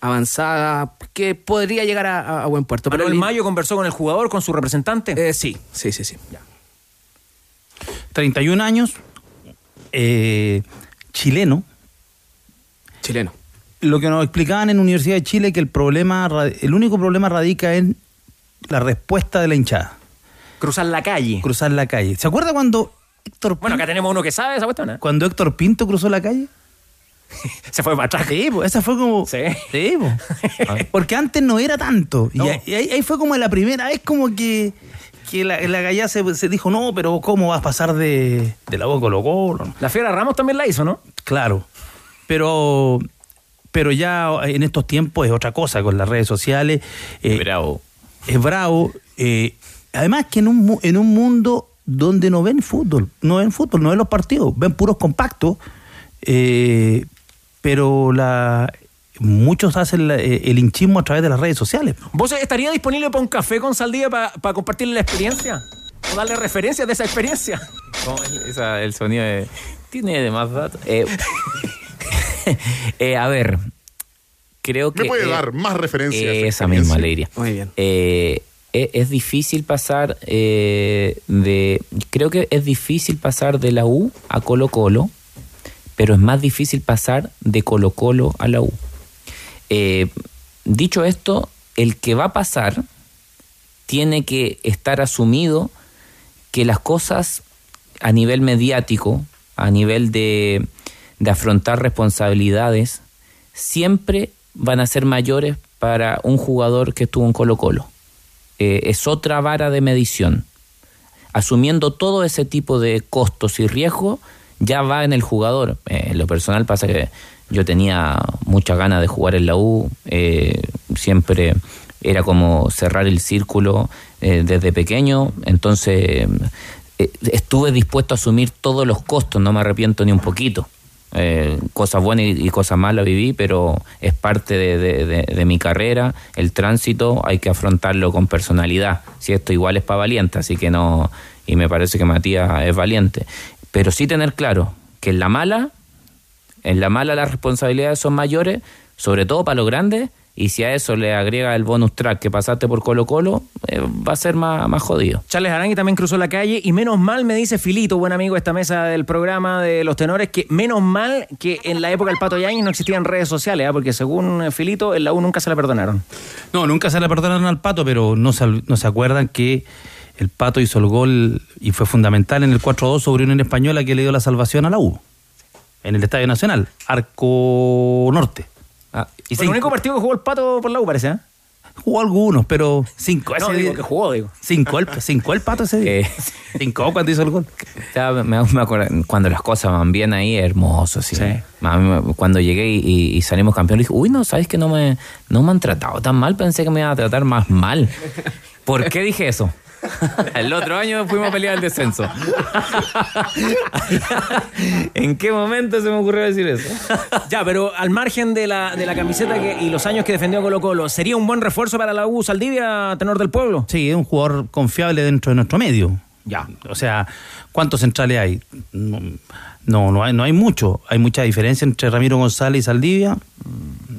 Ya.
Avanzada, que podría llegar a, buen puerto.
¿Pero
el
Mayo conversó con el jugador, con su representante?
Eh, sí, sí, sí, sí.
31 años, eh, chileno.
Chileno.
Lo que nos explicaban en Universidad de Chile que el problema, el único problema radica en la respuesta de la hinchada.
Cruzar la calle.
Cruzar la calle. ¿Se acuerda cuando Héctor
Bueno, acá tenemos uno que sabe esa cuestión, ¿eh?
cuando Héctor Pinto cruzó la calle?
Se fue para atrás.
Sí, po, esa fue como.
Sí.
Sí, po. Porque antes no era tanto. Y
No.
ahí, y ahí- ahí fue como la primera vez como que, que la, la gallá se, se dijo, no, pero ¿cómo vas a pasar de, de la boca Colo Colo?
La Fiera Ramos también la hizo, ¿no?
Claro. Pero, pero ya en estos tiempos es otra cosa con las redes sociales. eh,
Bravo.
es bravo. eh, además que en un, en un mundo donde no ven fútbol, no ven fútbol, no ven los partidos, ven puros compactos, eh, pero la, muchos hacen la- eh, el hinchismo a través de las redes sociales.
¿Vos estaría disponible para un café con Saldivia para compartirle la experiencia? ¿O darle referencias de esa experiencia?
¿Cómo es esa- el sonido de... Tiene de más datos. Eh, eh, a ver, creo que...
¿Me puede
eh,
dar más referencias?
Esa misma alegría.
Muy bien.
Eh, e- es, difícil pasar eh, de... Creo que es difícil pasar de la U a Colo Colo, pero es más difícil pasar de Colo Colo a la U. Eh, dicho esto, el que va a pasar tiene que estar asumido que las cosas a nivel mediático, a nivel de, de afrontar responsabilidades, siempre van a ser mayores para un jugador que estuvo en Colo Colo. Eh, es otra vara de medición. Asumiendo todo ese tipo de costos y riesgos, ya va en el jugador. Eh, lo personal pasa que yo tenía muchas ganas de jugar en la U, eh, siempre era como cerrar el círculo eh, desde pequeño, entonces eh, estuve dispuesto a asumir todos los costos, no me arrepiento ni un poquito. Eh, cosas buenas y, cosas malas viví, pero es parte de mi carrera. El tránsito hay que afrontarlo con personalidad. Si esto igual es para valiente, así que no. Y me parece que Matías es valiente. Pero sí tener claro que en la mala, en la mala las responsabilidades son mayores, sobre todo para los grandes. Y si a eso le agrega el bonus track que pasaste por Colo Colo, eh, va a ser más, más jodido.
Charles Arangui también cruzó la calle y menos mal me dice Filito, buen amigo de esta mesa del programa de los tenores, que menos mal que en la época del Pato Yáñez no existían redes sociales, ¿ah? porque según eh, Filito, en la U nunca se la perdonaron.
No, nunca se le perdonaron al Pato, pero no se, no se acuerdan que el Pato hizo el gol y fue fundamental en el 4-2 sobre Unión Española que le dio la salvación a la U. En el Estadio Nacional, Arco Norte.
Ah,
y
Fue el único partido que jugó el Pato por la U, parece, ¿ah?
Jugó algunos, pero cinco.
No,
ese
digo
día-
que jugó, digo.
Cinco el, cinco el Pato ese día. Cinco cuando hizo el gol.
Ya, me, me acuerdo, cuando las cosas van bien ahí, hermoso, sí. Me- cuando llegué y, y- y salimos campeón, dije, uy, no, ¿sabes que no me, no me han tratado tan mal? Pensé que me iban a tratar más mal. ¿Por qué dije eso? El otro año fuimos a pelear el descenso. ¿En qué momento se me ocurrió decir eso?
Ya, pero al margen de la, de la camiseta que- y los años que defendió Colo Colo, ¿sería un buen refuerzo para la U Saldivia, tenor del pueblo?
Sí, es un jugador confiable dentro de nuestro medio.
Ya.
O sea, ¿cuántos centrales hay? No, no, no hay, no hay mucho. Hay mucha diferencia entre Ramiro González y Saldivia. Mm,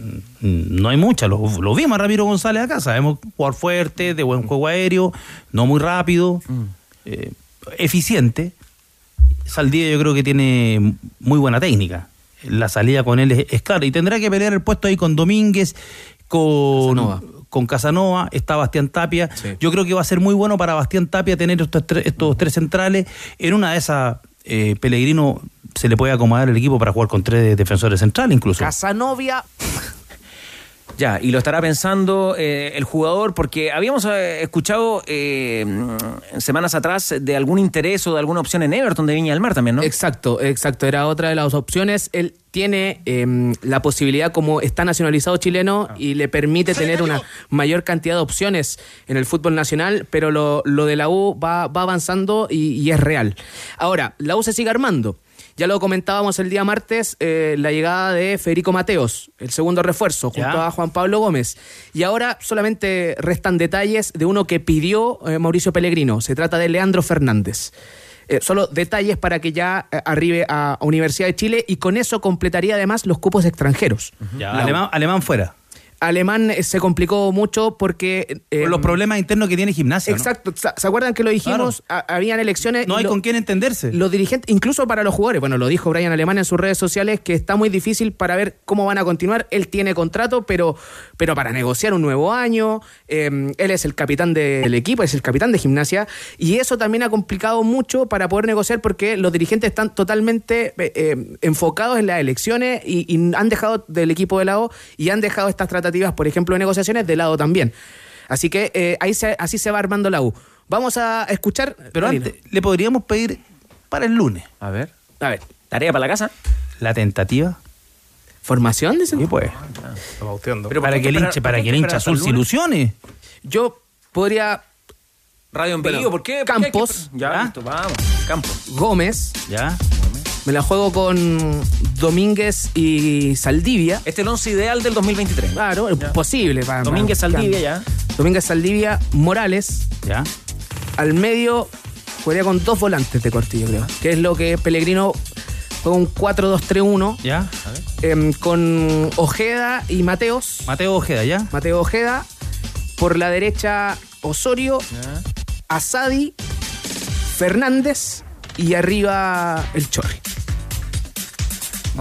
No hay mucha. Lo, lo vimos a Ramiro González acá. Sabemos jugar fuerte, de buen juego aéreo, no muy rápido, eh, eficiente. Saldivia yo creo que tiene muy buena técnica. La salida con él es, es clara. Y tendrá que pelear el puesto ahí con Domínguez, con con Casanova, está Bastián Tapia. Yo creo que va a ser muy bueno para Bastián Tapia tener estos tres, estos tres centrales. En una de esas, eh, Pellegrino se le puede acomodar el equipo para jugar con tres defensores centrales incluso.
Casanovia.
Ya, y lo estará pensando eh, el jugador, porque habíamos eh, escuchado eh, semanas atrás de algún interés o de alguna opción en Everton de Viña del Mar también, ¿no?
Exacto, exacto. Era otra de las opciones. Él tiene eh, la posibilidad, como está nacionalizado chileno, y le permite tener una mayor cantidad de opciones en el fútbol nacional, pero lo, lo de la U va, va avanzando y, y es real. Ahora, la U se sigue armando. Ya lo comentábamos el día martes, eh, la llegada de Federico Mateos, el segundo refuerzo, junto
Ya.
a Juan Pablo Gómez. Y ahora solamente restan detalles de uno que pidió eh, Mauricio Pellegrino. Se trata de Leandro Fernández. Eh, solo detalles para que ya eh, arribe a, a Universidad de Chile y con eso completaría además los cupos extranjeros.
Ya,
La-
alemán, alemán fuera.
Alemán eh, se complicó mucho porque... eh,
Por los problemas internos que tiene gimnasia.
Exacto. ¿Se se acuerdan que lo dijimos? Ha- habían elecciones.
No hay
lo-
con quién entenderse.
Los dirigentes, incluso para los jugadores, bueno, lo dijo Brian Alemán en sus redes sociales, que está muy difícil para ver cómo van a continuar. Él tiene contrato, pero, pero para negociar un nuevo año, eh, él es el capitán de- del equipo, es el capitán de gimnasia, y eso también ha complicado mucho para poder negociar porque los dirigentes están totalmente eh, eh, enfocados en las elecciones y, y han dejado del equipo de lado y han dejado estas tratativas, por ejemplo, de negociaciones de lado también. Así que eh, ahí se, así se va armando la U. Vamos a escuchar.
Pero antes, le podríamos pedir para el lunes.
A ver.
A ver.
¿Tarea para la casa?
La tentativa.
¿Formación? Dicen?
Sí, pues.
Pero
para
¿por
que el hincha, para que el hincha azul se ilusione.
Yo podría.
Radio en ¿por qué? ¿Por qué hay que-
Campos.
Ya, listo, vamos. Campos.
Gómez.
Ya.
Me la juego con Domínguez y Saldivia.
Este es el once ideal del 2023.
Claro, es posible. para-
Domínguez, Saldivia, ya.
Domínguez, Saldivia, Morales.
Ya.
Al medio jugaría con dos volantes de cortillo, creo. Que es lo que Pellegrino juega un 4-2-3-1.
Ya.
em, con Ojeda y Mateos.
Mateo Ojeda, ya.
Mateo Ojeda. Por la derecha, Osorio. Asadi. Fernández. Y arriba, el Chorri.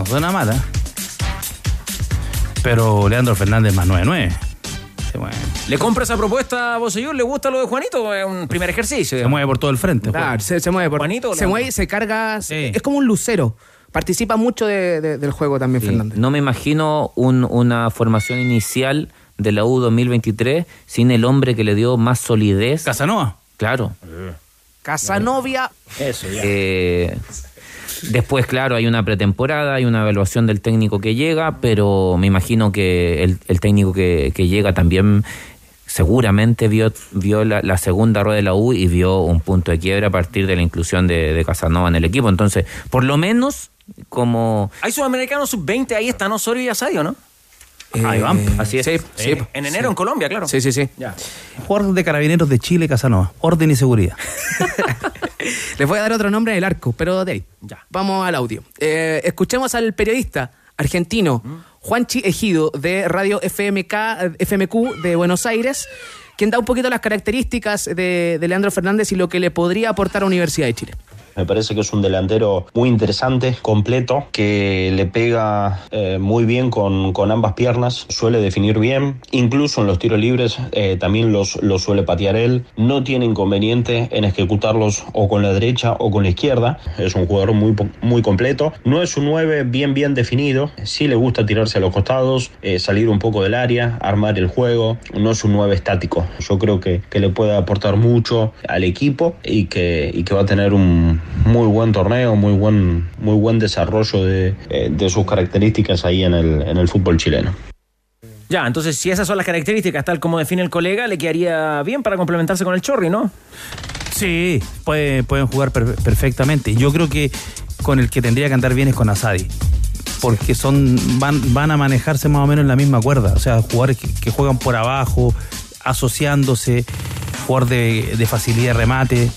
No suena mala. Pero Leandro Fernández más 9-9. Se mueve.
¿Le compra esa propuesta a Bosellur? ¿Le gusta lo de Juanito? Es un primer ejercicio.
Se mueve por todo el frente.
Claro,
pues.
se, se mueve por.
Juanito,
se
Leandro.
mueve y se carga. Es como un lucero. Participa mucho de- de- del juego también,
Sí.
Fernández.
No me imagino un- una formación inicial de la U 2023 sin el hombre que le dio más solidez.
Casanova.
Claro.
Casanovia.
Eso,
Eh, después, claro, hay una pretemporada, hay una evaluación del técnico que llega, pero me imagino que el, el técnico que, que llega también seguramente vio, vio la, segunda rueda de la U y vio un punto de quiebra a partir de la inclusión de, de Casanova en el equipo. Entonces, por lo menos como...
Hay sudamericanos sub-20, ahí están Osorio y Asadio, ¿no?
Ahí van.
Así es.
Sí, sí.
En enero en Colombia, claro.
Sí, sí, sí.
Ya.
Jugador de Carabineros de Chile, Casanova. Orden y seguridad.
Les voy a dar otro nombre en el arco, pero de ahí.
Ya.
Vamos al audio. Eh, escuchemos al periodista argentino Juanchi Ejido de Radio FMK, eh, FMQ de Buenos Aires, quien da un poquito las características de, de Leandro Fernández y lo que le podría aportar a Universidad de Chile.
Me parece que es un delantero muy interesante, completo, que le pega eh, muy bien con, con ambas piernas, suele definir bien, incluso en los tiros libres eh, también los, los suele patear él, no tiene inconveniente en ejecutarlos o con la derecha o con la izquierda, es un jugador muy, muy completo, no es un 9 bien bien definido, sí le gusta tirarse a los costados, eh, salir un poco del área, armar el juego, no es un 9 estático, yo creo que, que le puede aportar mucho al equipo y que, y que va a tener un muy buen torneo, muy buen, muy buen desarrollo de, eh, de sus características ahí en el, en el fútbol chileno.
Ya, entonces si esas son las características, tal como define el colega, le quedaría bien para complementarse con el Chorri, ¿no?
Sí, puede- pueden jugar per- perfectamente. Yo creo que con el que tendría que andar bien es con Asadi. Porque son van, van a manejarse más o menos en la misma cuerda. O sea, jugadores que, que juegan por abajo, asociándose, jugador de, de facilidad de remate.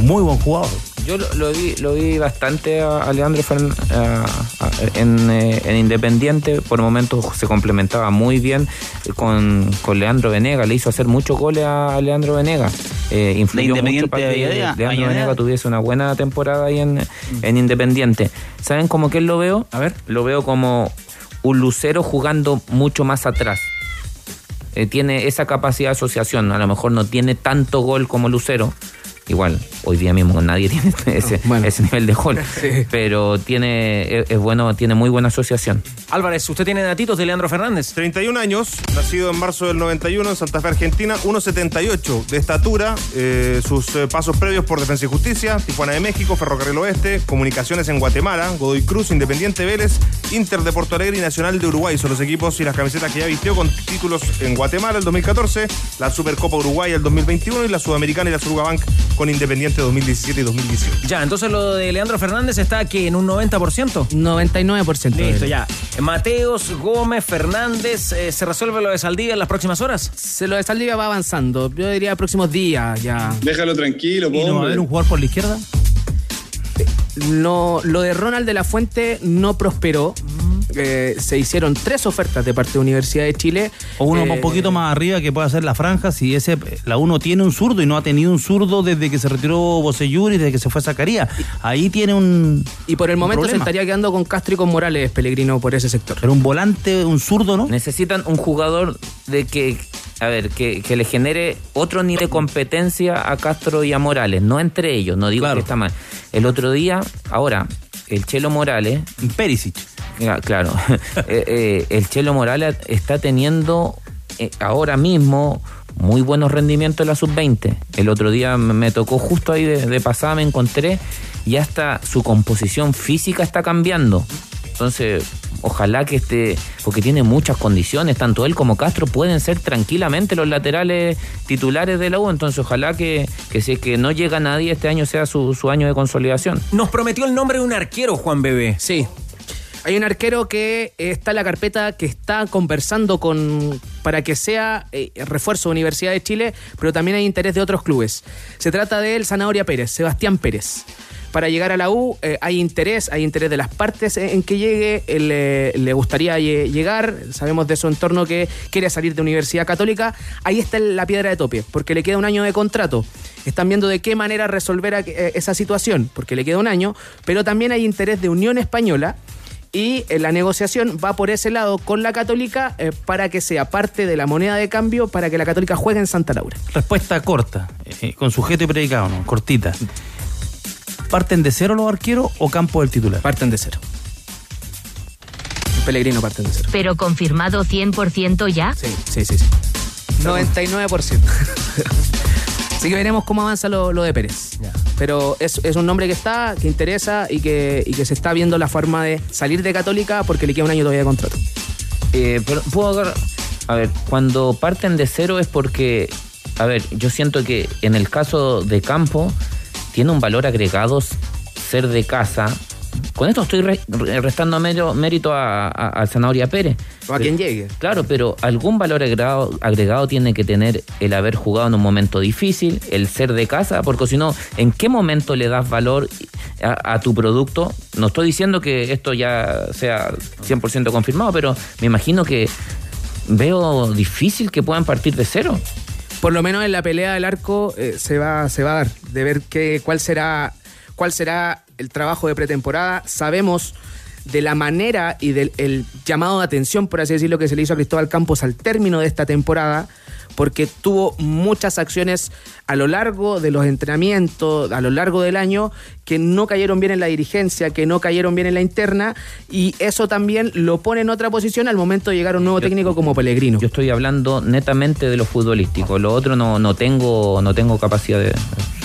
Muy buen jugador.
Yo lo, lo vi, lo vi bastante a, Leandro Fern- a- a- en, eh, en Independiente. Por momentos se complementaba muy bien con, con Leandro Venega. Le hizo hacer muchos goles a, a Leandro Venega. Eh, influyó
De
mucho
Independiente
para que Leandro
Avellaneda.
Venega tuviese una buena temporada ahí en, en Independiente. ¿Saben cómo que él lo veo?
A ver.
Lo veo como un lucero jugando mucho más atrás. Eh, tiene esa capacidad de asociación. A lo mejor no tiene tanto gol como Lucero. Igual, hoy día mismo nadie tiene ese, ese nivel de gol. Pero tiene, es, es bueno, tiene muy buena asociación.
Álvarez, ¿usted tiene datitos de Leandro Fernández?
31 años, nacido en marzo del 91 en Santa Fe, Argentina, 1,78 de estatura, eh, sus eh, pasos previos por Defensa y Justicia, Tijuana de México, Ferrocarril Oeste, Comunicaciones en Guatemala, Godoy Cruz, Independiente Vélez, Inter de Porto Alegre y Nacional de Uruguay son los equipos y las camisetas que ya vistió con títulos en Guatemala el 2014, la Supercopa Uruguay el 2021 y la Sudamericana y la Surugabank con Independiente 2017 y 2018.
Ya, entonces lo de Leandro Fernández está aquí en un 90%.
99%.
Listo, ya. Mateos, Gómez, Fernández, eh, ¿se resuelve lo de Saldivia en las próximas horas?
Se lo de Saldivia va avanzando. Yo diría próximos días ya.
Déjalo tranquilo,
¿Y no va a haber un jugador por la izquierda?
No, lo de Ronald de la Fuente no prosperó. Eh, se hicieron tres ofertas de parte de Universidad de Chile.
O uno
Eh,
un poquito más arriba que puede hacer la franja si ese la uno tiene un zurdo y no ha tenido un zurdo desde que se retiró Boselluri, desde que se fue Zacarías. Ahí tiene un
Y por el momento se estaría quedando con Castro y con Morales, Pellegrino, por ese sector.
Pero un volante, un zurdo, ¿no?
Necesitan un jugador de que, a ver, que, que le genere otro nivel de competencia a Castro y a Morales, no entre ellos, no digo que está mal. El otro día, ahora, el Chelo Morales.
Perisic.
Claro, eh, eh, el Chelo Morales está teniendo eh, ahora mismo muy buenos rendimientos en la sub-20. El otro día me me tocó justo ahí de, de pasada, me encontré y hasta su composición física está cambiando. Entonces, ojalá que esté, porque tiene muchas condiciones, tanto él como Castro pueden ser tranquilamente los laterales titulares de la U, entonces ojalá que, que si es que no llega nadie, este año sea su, su año de consolidación.
Nos prometió el nombre de un arquero, Juan Bebé.
Sí. Hay un arquero que está en la carpeta que está conversando con para que sea eh, refuerzo de Universidad de Chile, pero también hay interés de otros clubes. Se trata de el Zanahoria Pérez, Sebastián Pérez. Para llegar a la U eh, hay interés, hay interés de las partes en, que llegue, eh, le gustaría lle- llegar, sabemos de su entorno que quiere salir de Universidad Católica, ahí está la piedra de tope, porque le queda un año de contrato. Están viendo de qué manera resolver eh, esa situación, porque le queda un año, pero también hay interés de Unión Española y la negociación va por ese lado con la Católica para que sea parte de la moneda de cambio para que la Católica juegue en Santa Laura.
Respuesta corta, con sujeto y predicado, ¿no? Cortita. ¿Parten de cero los arqueros o campo del titular?
Parten de cero. Pellegrino parten de cero.
Pero confirmado 100% ya.
Sí, sí, sí. sí. 99%. Así que veremos cómo avanza lo, lo de Pérez. Pero es, es un nombre que está, que interesa y que, y que se está viendo la forma de salir de Católica porque le queda un año todavía de contrato.
Eh, pero puedo agarrar- A ver, cuando parten de cero es porque, a ver, yo siento que en el caso de campo tiene un valor agregado ser de casa Con esto estoy re- re- restando mero- mérito a, a, a Zanahoria Pérez.
O a quien llegue.
Claro, pero algún valor agregado, agregado tiene que tener el haber jugado en un momento difícil, el ser de casa, porque si no, ¿en qué momento le das valor a, a tu producto? No estoy diciendo que esto ya sea 100% confirmado, pero me imagino que veo difícil que puedan partir de cero.
Por lo menos en la pelea del arco eh, se, va, se va a dar, de ver qué, cuál, será, cuál será el trabajo de pretemporada. Sabemos de la manera y del el llamado de atención, por así decirlo, que se le hizo a Cristóbal Campos al término de esta temporada, porque tuvo muchas acciones a lo largo de los entrenamientos, a lo largo del año, que no cayeron bien en la dirigencia, que no cayeron bien en la interna, y eso también lo pone en otra posición al momento de llegar a un nuevo técnico como Pellegrino.
Yo estoy hablando netamente de lo futbolístico, lo otro no, no tengo no tengo capacidad de...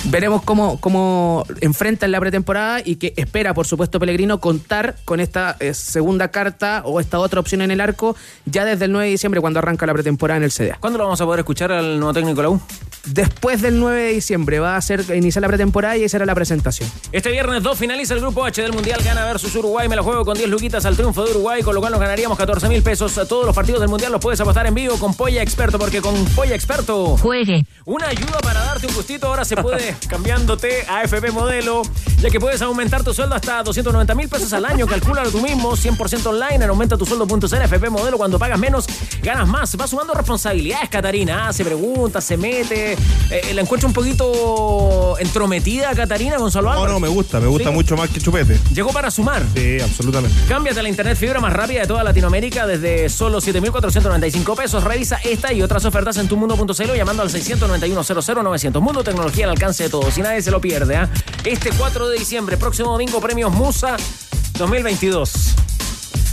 Veremos cómo, cómo enfrenta en la pretemporada y que espera, por supuesto, Pellegrino contar con esta eh, segunda carta o esta otra opción en el arco ya desde el 9 de diciembre cuando arranca la pretemporada en el CDA.
¿Cuándo lo vamos a poder escuchar al nuevo técnico de la U?
Después del 9 de diciembre va a ser iniciar la pretemporada y esa era la presentación.
Este viernes 2 finaliza el grupo H del Mundial Gana versus Uruguay. Me la juego con 10 luquitas al triunfo de Uruguay, con lo cual nos ganaríamos 14 mil pesos. A todos los partidos del Mundial los puedes apostar en vivo con Polla Experto, porque con Polla Experto.
Juegue.
Una ayuda para darte un gustito. Ahora se puede cambiándote a FP Modelo, ya que puedes aumentar tu sueldo hasta 290 mil pesos al año. Calcúlalo tú mismo, 100% online en aumentatusueldo.cl. FP Modelo, cuando pagas menos, ganas más. Va sumando responsabilidades, Catarina. Ah, se pregunta, se mete. Eh, la encuentro un poquito entrometida, Catarina, Gonzalo
No,
Álvarez.
no, me gusta, me gusta
Sí.
mucho más que Chupete.
Llegó para sumar.
Sí, absolutamente.
Cámbiate a la internet fibra más rápida de toda Latinoamérica desde solo 7.495 pesos. Revisa esta y otras ofertas en tumundo.cl llamando al 691-00-900. Mundo Tecnología al alcance de todos y nadie se lo pierde. ¿ah? Este 4 de diciembre, próximo domingo, Premios Musa 2022.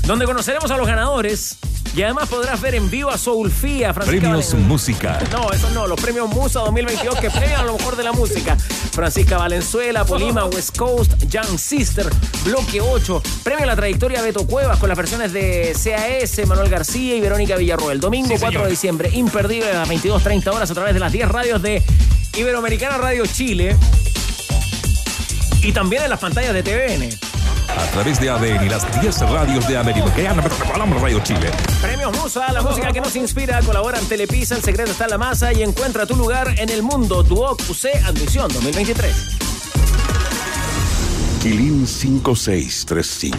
Donde conoceremos a los ganadores y además podrás ver en vivo a Soulfía, Francisca
Premios
Valen-
Música.
no, eso no, los premios Musa 2022 que premian a lo mejor de la música. Francisca Valenzuela, Polima, West Coast, Young Sister, Bloque 8. Premio a la trayectoria Beto Cuevas con las versiones de CAS, Manuel García y Verónica Villarroel. Domingo 4 de diciembre, imperdible a las 22.30 horas a través de las 10 radios de Iberoamericana Radio Chile. Y también en las pantallas de TVN.
A través de ADN y las 10 radios de América. Radio Chile.
Premios Musa, la música que nos inspira. Colaboran Telepisa, El Secreto está en la masa y encuentra tu lugar en el mundo. Duoc UC Admisión 2023.
Quilín 5635.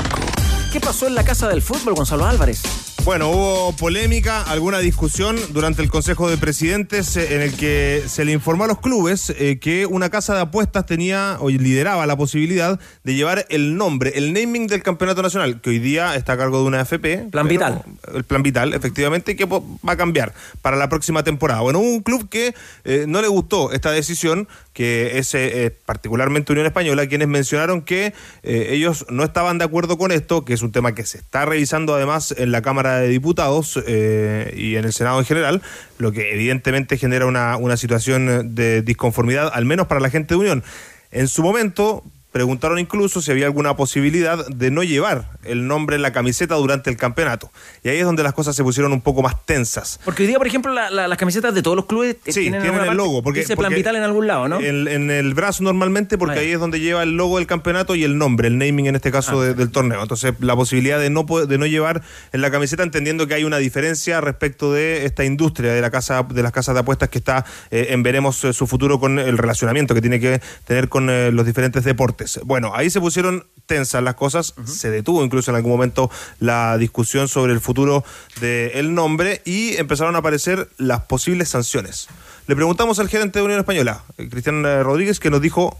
¿Qué pasó en la casa del fútbol, Gonzalo Álvarez?
Bueno, hubo polémica, alguna discusión durante el Consejo de Presidentes eh, en el que se le informó a los clubes eh, que una casa de apuestas tenía o lideraba la posibilidad de llevar el nombre, el naming del campeonato nacional, que hoy día está a cargo de una FP.
Plan Vital.
El Plan Vital, efectivamente, que va a cambiar para la próxima temporada. Bueno, hubo un club que eh, no le gustó esta decisión, que es eh, particularmente Unión Española, quienes mencionaron que ellos no estaban de acuerdo con esto, que es un tema que se está revisando además en la Cámara de Diputados eh, y en el Senado en general, lo que evidentemente genera una, una situación de disconformidad, al menos para la gente de Unión. En su momento preguntaron incluso si había alguna posibilidad de no llevar el nombre en la camiseta durante el campeonato. Y ahí es donde las cosas se pusieron un poco más tensas.
Porque hoy día, por ejemplo, la- la- las camisetas de todos los clubes eh,
Sí, tienen, el logo. Porque,
dice Plan
porque
Vital en algún lado, ¿no?
En, en el brazo normalmente, porque
Ah,
ahí es donde lleva el logo del campeonato y el nombre, el naming en este caso
Ah,
de- del torneo. Entonces, la posibilidad de no, de no llevar en la camiseta, entendiendo que hay una diferencia respecto de esta industria de la casa de las casas de apuestas que está eh, en veremos eh, su futuro con el relacionamiento que tiene que tener con eh, los diferentes deportes. Bueno, ahí se pusieron tensas las cosas, se detuvo incluso en algún momento la discusión sobre el futuro del nombre y empezaron a aparecer las posibles sanciones. Le preguntamos al gerente de Unión Española, eh, Cristian eh, Rodríguez, que nos dijo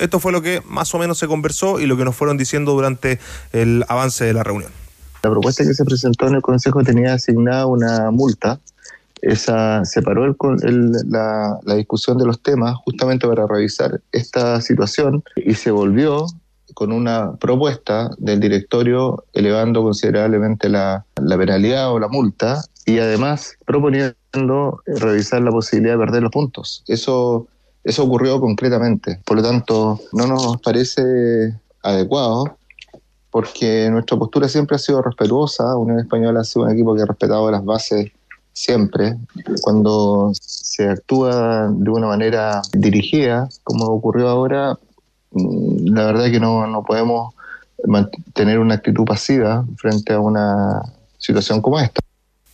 esto fue lo que más o menos se conversó y lo que nos fueron diciendo durante el avance de la reunión.
La propuesta que se presentó en el Consejo tenía asignada una multa. Esa separó el la, discusión de los temas justamente para revisar esta situación y se volvió con una propuesta del directorio elevando considerablemente la, la penalidad o la multa y además proponiendo revisar la posibilidad de perder los puntos. Eso, eso ocurrió concretamente. Por lo tanto, no nos parece adecuado porque nuestra postura siempre ha sido respetuosa. Unión Española ha sido un equipo que ha respetado las bases siempre. Cuando se actúa de una manera dirigida, como ocurrió ahora, mm, la verdad es que no, no podemos tener una actitud pasiva frente a una situación como esta.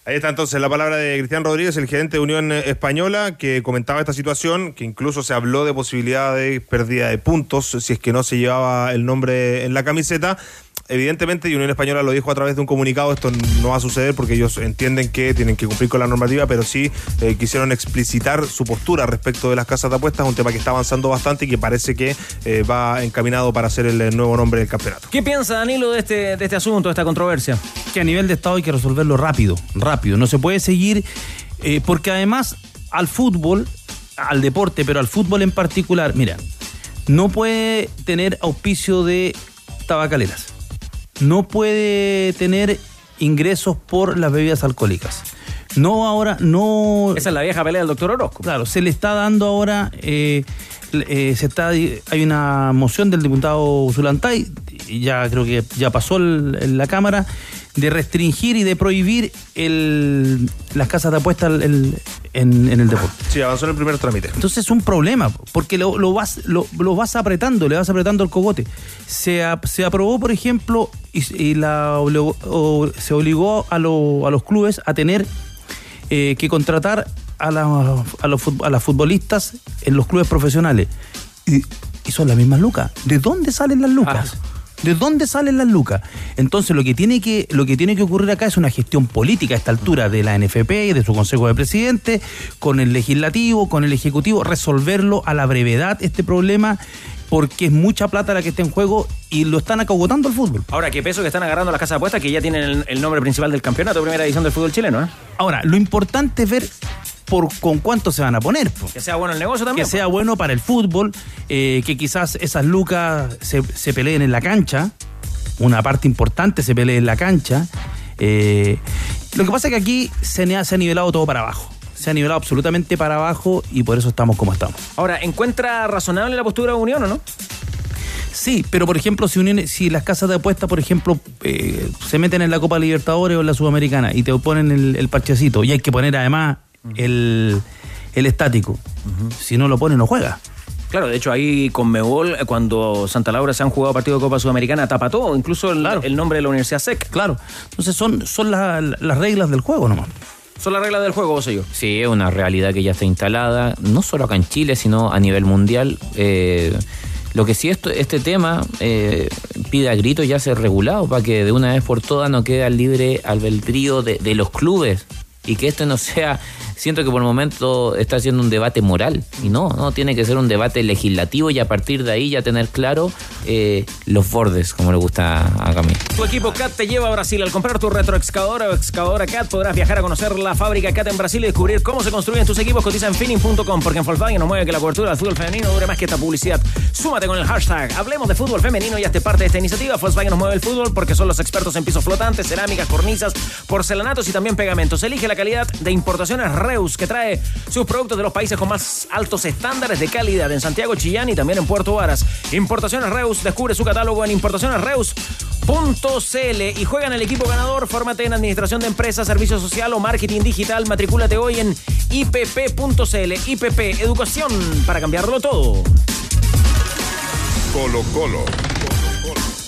Ahí está entonces la palabra de Cristian Rodríguez, el gerente de Unión Española, que comentaba esta situación, que incluso se habló de posibilidad de pérdida de puntos si es que no se llevaba el nombre en la camiseta evidentemente, y Unión Española lo dijo a través de un comunicado, esto no va a suceder porque ellos entienden que tienen que cumplir con la normativa, pero sí eh, quisieron explicitar su postura respecto de las casas de apuestas, un tema que está avanzando bastante y que parece que eh, va encaminado para ser el nuevo nombre del campeonato.
¿Qué piensa Danilo de este, de este asunto, de esta controversia?
Que a nivel de Estado hay que resolverlo rápido, rápido. No se puede seguir, eh, porque además al fútbol, al deporte, pero al fútbol en particular, mira, no puede tener auspicio de tabacaleras no puede tener ingresos por las bebidas alcohólicas. No ahora, no...
Esa es la vieja pelea del doctor Orozco.
Claro, se le está dando ahora, eh, eh, se está, hay una moción del diputado Zulantay, ya creo que ya pasó en la Cámara, de restringir y de prohibir el, las casas de apuestas en, el deporte.
Sí, avanzó en el primer trámite.
Entonces es un problema, porque lo, vas, lo, vas apretando, le vas apretando el cogote. Se, se aprobó, por ejemplo, y, la se obligó a, los clubes a tener eh, que contratar a, a, los, a las futbolistas en los clubes profesionales. Y, son las mismas lucas. ¿De dónde salen las lucas? Ah. ¿De dónde salen las lucas? Entonces lo que tiene que, lo que tiene que ocurrir acá es una gestión política a esta altura de la NFP y de su Consejo de Presidentes, con el legislativo, con el ejecutivo, resolverlo a la brevedad este problema porque es mucha plata la que está en juego y lo están acogotando al fútbol.
Ahora, qué peso que están agarrando las casas de apuestas que ya tienen el, nombre principal del campeonato, primera edición del fútbol chileno. ¿eh?
Ahora, lo importante es ver por con cuánto se van a poner.
Que sea bueno el negocio también.
Que sea bueno para el fútbol, eh, que quizás esas lucas se, peleen en la cancha, una parte importante se pelee en la cancha. Eh, lo que pasa es que aquí se, se ha nivelado todo para abajo se ha nivelado absolutamente para abajo y por eso estamos como estamos.
Ahora, ¿encuentra razonable la postura de Unión o no?
Sí, pero por ejemplo, si, si las casas de apuestas, por ejemplo, eh, se meten en la Copa Libertadores o en la Sudamericana y te ponen el, parchecito y hay que poner además el, estático, si no lo pone no juega.
Claro, de hecho ahí con Mebol, cuando Santa Laura se han jugado partido de Copa Sudamericana, tapa todo, incluso el, el nombre de la Universidad SEC.
Claro, entonces son, son las reglas del juego nomás.
Son las reglas del juego, vos y yo.
Sí, es una realidad que ya está instalada, no solo acá en Chile, sino a nivel mundial. Eh, lo que sí esto, este tema eh, pide a grito ya ser regulado para que de una vez por todas no quede al libre albedrío de, de los clubes y que esto no sea siento que por el momento está haciendo un debate moral y no, no, tiene que ser un debate legislativo y a partir de ahí ya tener claro eh, los bordes, como le gusta a Camilo.
Tu equipo CAT te lleva a Brasil. Al comprar tu retroexcavadora o excavadora CAT podrás viajar a conocer la fábrica CAT en Brasil y descubrir cómo se construyen tus equipos. Cotiza en finning.com porque en Volkswagen nos mueve que la cobertura del fútbol femenino dure más que esta publicidad. Súmate con el hashtag Hablemos de fútbol femenino y hazte parte de esta iniciativa. Volkswagen nos mueve el fútbol porque son los expertos en pisos flotantes, cerámicas, cornisas, porcelanatos y también pegamentos. Elige la calidad de importaciones Reus que trae sus productos de los países con más altos estándares de calidad en Santiago, Chillán y también en Puerto Varas. Importaciones Reus, descubre su catálogo en importacionesreus.cl y juega en el equipo ganador. Fórmate en administración de empresas, servicio social o marketing digital. Matricúlate hoy en ipp.cl. IPP, educación para cambiarlo todo.
Colo Colo.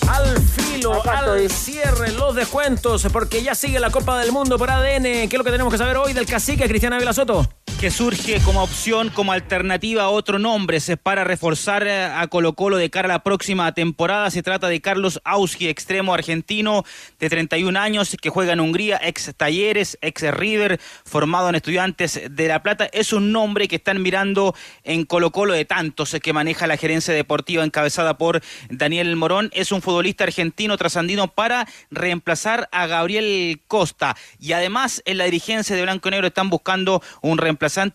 Al filo, al cierre, los descuentos, porque ya sigue la Copa del Mundo por ADN. ¿Qué es lo que tenemos que saber hoy del cacique Cristiana Soto?
Que surge como opción, como alternativa a otro nombre para reforzar eh, a Colo Colo de cara a la próxima temporada. Se trata de Carlos Auski, extremo argentino de 31 años que juega en Hungría, ex Talleres, ex River, formado en Estudiantes de La Plata. Es un nombre que están mirando en Colo Colo de tantos que maneja la gerencia deportiva encabezada por Daniel Morón. Es un futbolista argentino trasandino para reemplazar a Gabriel Costa. Y además en la dirigencia de Blanco y Negro están buscando un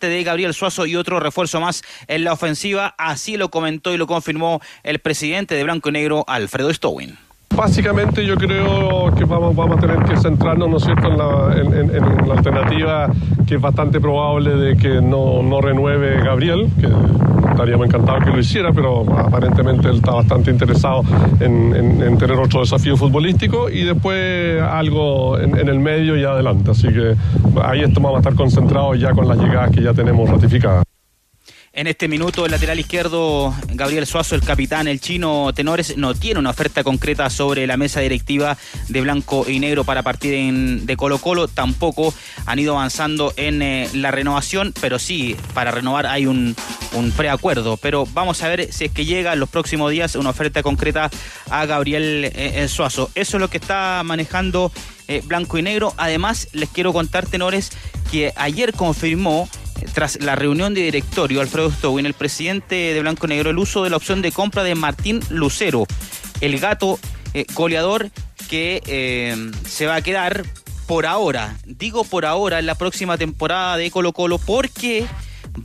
de Gabriel Suazo y otro refuerzo más en la ofensiva. Así lo comentó y lo confirmó el presidente de Blanco y Negro, Alfredo Stowin.
Básicamente yo creo que vamos, a tener que centrarnos, ¿no es cierto?, en la, alternativa que es bastante probable de que no, no renueve Gabriel, que estaríamos encantados que lo hiciera, pero aparentemente él está bastante interesado en, en tener otro desafío futbolístico y después algo en, el medio y adelante. Así que ahí vamos a estar concentrados ya con las llegadas que ya tenemos ratificadas.
En este minuto, el lateral izquierdo, Gabriel Suazo, el capitán, el chino Tenores, no tiene una oferta concreta sobre la mesa directiva de Blanco y Negro para partir en, de Colo Colo. Tampoco han ido avanzando en eh, la renovación, pero sí, para renovar hay un, un preacuerdo. Pero vamos a ver si es que llega en los próximos días una oferta concreta a Gabriel eh, Suazo. Eso es lo que está manejando eh, Blanco y Negro. Además, les quiero contar, Tenores, que ayer confirmó tras la reunión de directorio, Alfredo Stowin, el presidente de Blanco Negro, el uso de la opción de compra de Martín Lucero, el gato eh, goleador que eh, se va a quedar por ahora. Digo por ahora en la próxima temporada de Colo Colo porque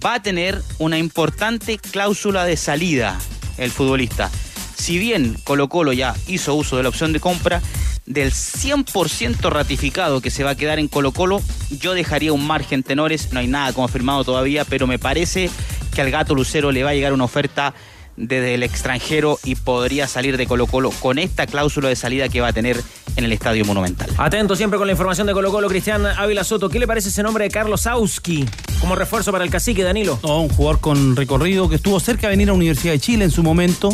va a tener una importante cláusula de salida el futbolista. Si bien Colo Colo ya hizo uso de la opción de compra, del 100% ratificado que se va a quedar en Colo Colo, yo dejaría un margen tenores, no hay nada confirmado todavía, pero me parece que al gato Lucero le va a llegar una oferta desde el extranjero y podría salir de Colo Colo con esta cláusula de salida que va a tener en el Estadio Monumental.
Atento siempre con la información de Colo Colo, Cristian Ávila Soto. ¿Qué le parece ese nombre de Carlos Auski como refuerzo para el cacique, Danilo?
No, un jugador con recorrido que estuvo cerca de venir a la Universidad de Chile en su momento.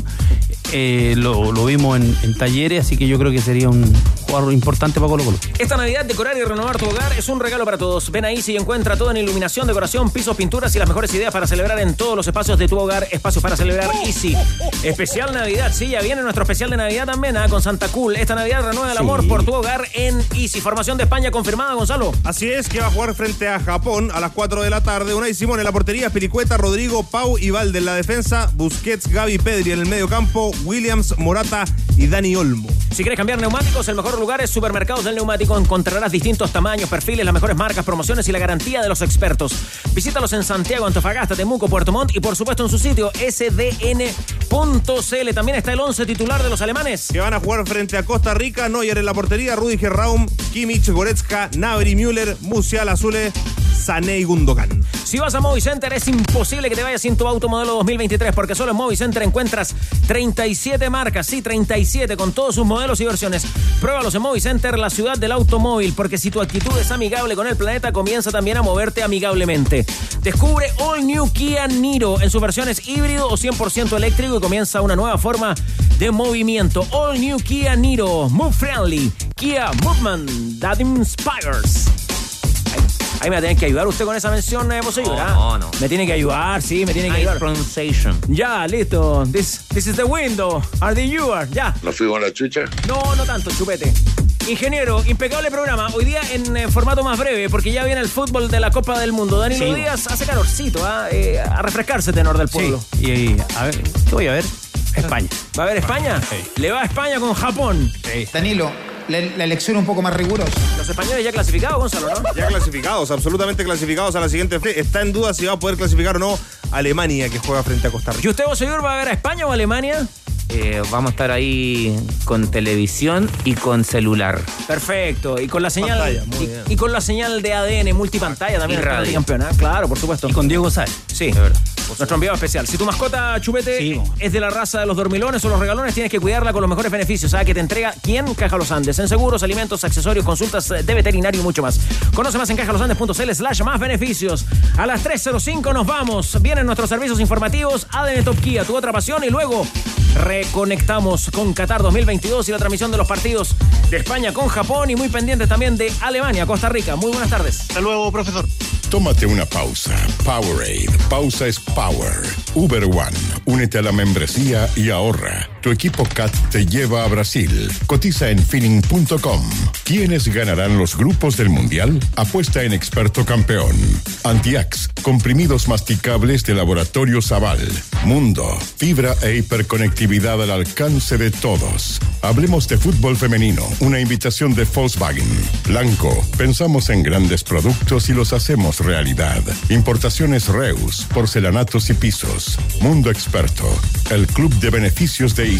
Eh, lo, lo, vimos en, en, talleres, así que yo creo que sería un jugador importante para Colo Colo.
Esta Navidad, decorar y renovar tu hogar es un regalo para todos. Ven ahí si encuentra todo en iluminación, decoración, pisos, pinturas y las mejores ideas para celebrar en todos los espacios de tu hogar. Espacios para celebrar Easy. Especial Navidad, sí, ya viene nuestro especial de Navidad también, ¿ah? con Santa Cool. Esta Navidad renueva el amor por tu hogar en Easy. Formación de España confirmada, Gonzalo.
Así es, que va a jugar frente a Japón a las 4 de la tarde. Unai Simón en la portería, Piricueta, Rodrigo, Pau y Valde en la defensa, Busquets, Gaby, Pedri en el medio campo, Williams, Morata y Dani Olmo.
Si quieres cambiar neumáticos, el mejor lugar es Supermercados del Neumático. Encontrarás distintos tamaños, perfiles, las mejores marcas, promociones y la garantía de los expertos. Visítalos en Santiago, Antofagasta, Temuco, Puerto Montt y por supuesto en su sitio sdn.cl. También está el 11 titular de los alemanes.
Que van a jugar frente a Costa Rica, Neuer en la portería, Rudiger Raum, Kimmich, Goretzka, Nabri, Müller, Musial, Azule, Sané Gundogan.
Si vas a Movicenter es imposible que te vayas sin tu auto modelo 2023 porque solo en Movicenter encuentras 37 marcas, sí, 37 con todos sus modelos y versiones. Pruébalos en Movicenter, la ciudad del automóvil, porque si tu actitud es amigable con el planeta, comienza también a moverte amigablemente. Descubre All New Kia Niro en sus versiones híbrido o 100% eléctrico y comienza una nueva forma de movimiento. All New Kia Niro, Move Friendly, Kia Movement That Inspires. Ahí me tienen que ayudar usted con esa mención, eh, vos
no, no, no.
Me tiene que ayudar, sí, me tiene que ayudar.
pronunciation.
Ya, listo. This, this is the window. Are the you are? Ya.
¿Nos fuimos a la chucha?
No, no tanto, chupete. Ingeniero, impecable programa. Hoy día en eh, formato más breve, porque ya viene el fútbol de la Copa del Mundo. Danilo
Sí.
Díaz hace calorcito, ¿ah? Eh, a refrescarse, tenor del pueblo.
Sí, y, a ver, ¿qué voy a ver? España.
¿Va a ver España? Le va a España con Japón.
Danilo, la, la elección un poco más rigurosa.
Los españoles ya clasificados, Gonzalo, ¿no?
Ya clasificados, absolutamente clasificados a la siguiente fase. Está en duda si va a poder clasificar o no Alemania, que juega frente a Costa
¿Y
Rica.
usted, vos, señor, va a ver a España o a Alemania?
Eh, vamos a estar ahí con televisión y con celular.
Perfecto. Y con la señal.
Pantalla, muy
y,
bien.
y con la señal de ADN multipantalla también.
Y radio.
campeona. Claro, por supuesto.
Y con Diego Sáez.
Sí.
De verdad.
Nuestro enviado especial. Si tu mascota chupete
Sí.
es de la raza de los dormilones o los regalones, tienes que cuidarla con los mejores beneficios. ¿Sabes que te entrega quién? Caja Los Andes. En seguros, alimentos, accesorios, consultas de veterinario y mucho más. Conoce más en cajalosandes.cl slash más beneficios. A las 3.05 nos vamos. Vienen nuestros servicios informativos. ADN Top Kia, tu otra pasión. Y luego reconectamos con Qatar 2022 y la transmisión de los partidos de España con Japón y muy pendientes también de Alemania, Costa Rica. Muy buenas tardes.
Hasta luego, profesor.
Tómate una pausa. Powerade. Pausa es power. Uber One. Únete a la membresía y ahorra. Tu equipo CAT te lleva a Brasil. Cotiza en finning.com. ¿Quiénes ganarán los grupos del Mundial? Apuesta en experto campeón. Antiax. Comprimidos masticables de Laboratorio Zaval. Mundo. Fibra e hiperconectividad al alcance de todos. Hablemos de fútbol femenino. Una invitación de Volkswagen. Blanco. Pensamos en grandes productos y los hacemos realidad. Importaciones Reus. Porcelanatos y pisos. Mundo Experto. El club de beneficios de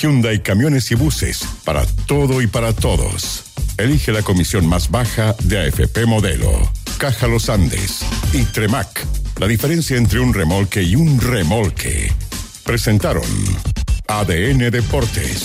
Hyundai Camiones y Buses. Para todo y para todos. Elige la comisión más baja de AFP Modelo. Caja Los Andes. Y Tremac. La diferencia entre un remolque y un remolque. Presentaron ADN Deportes.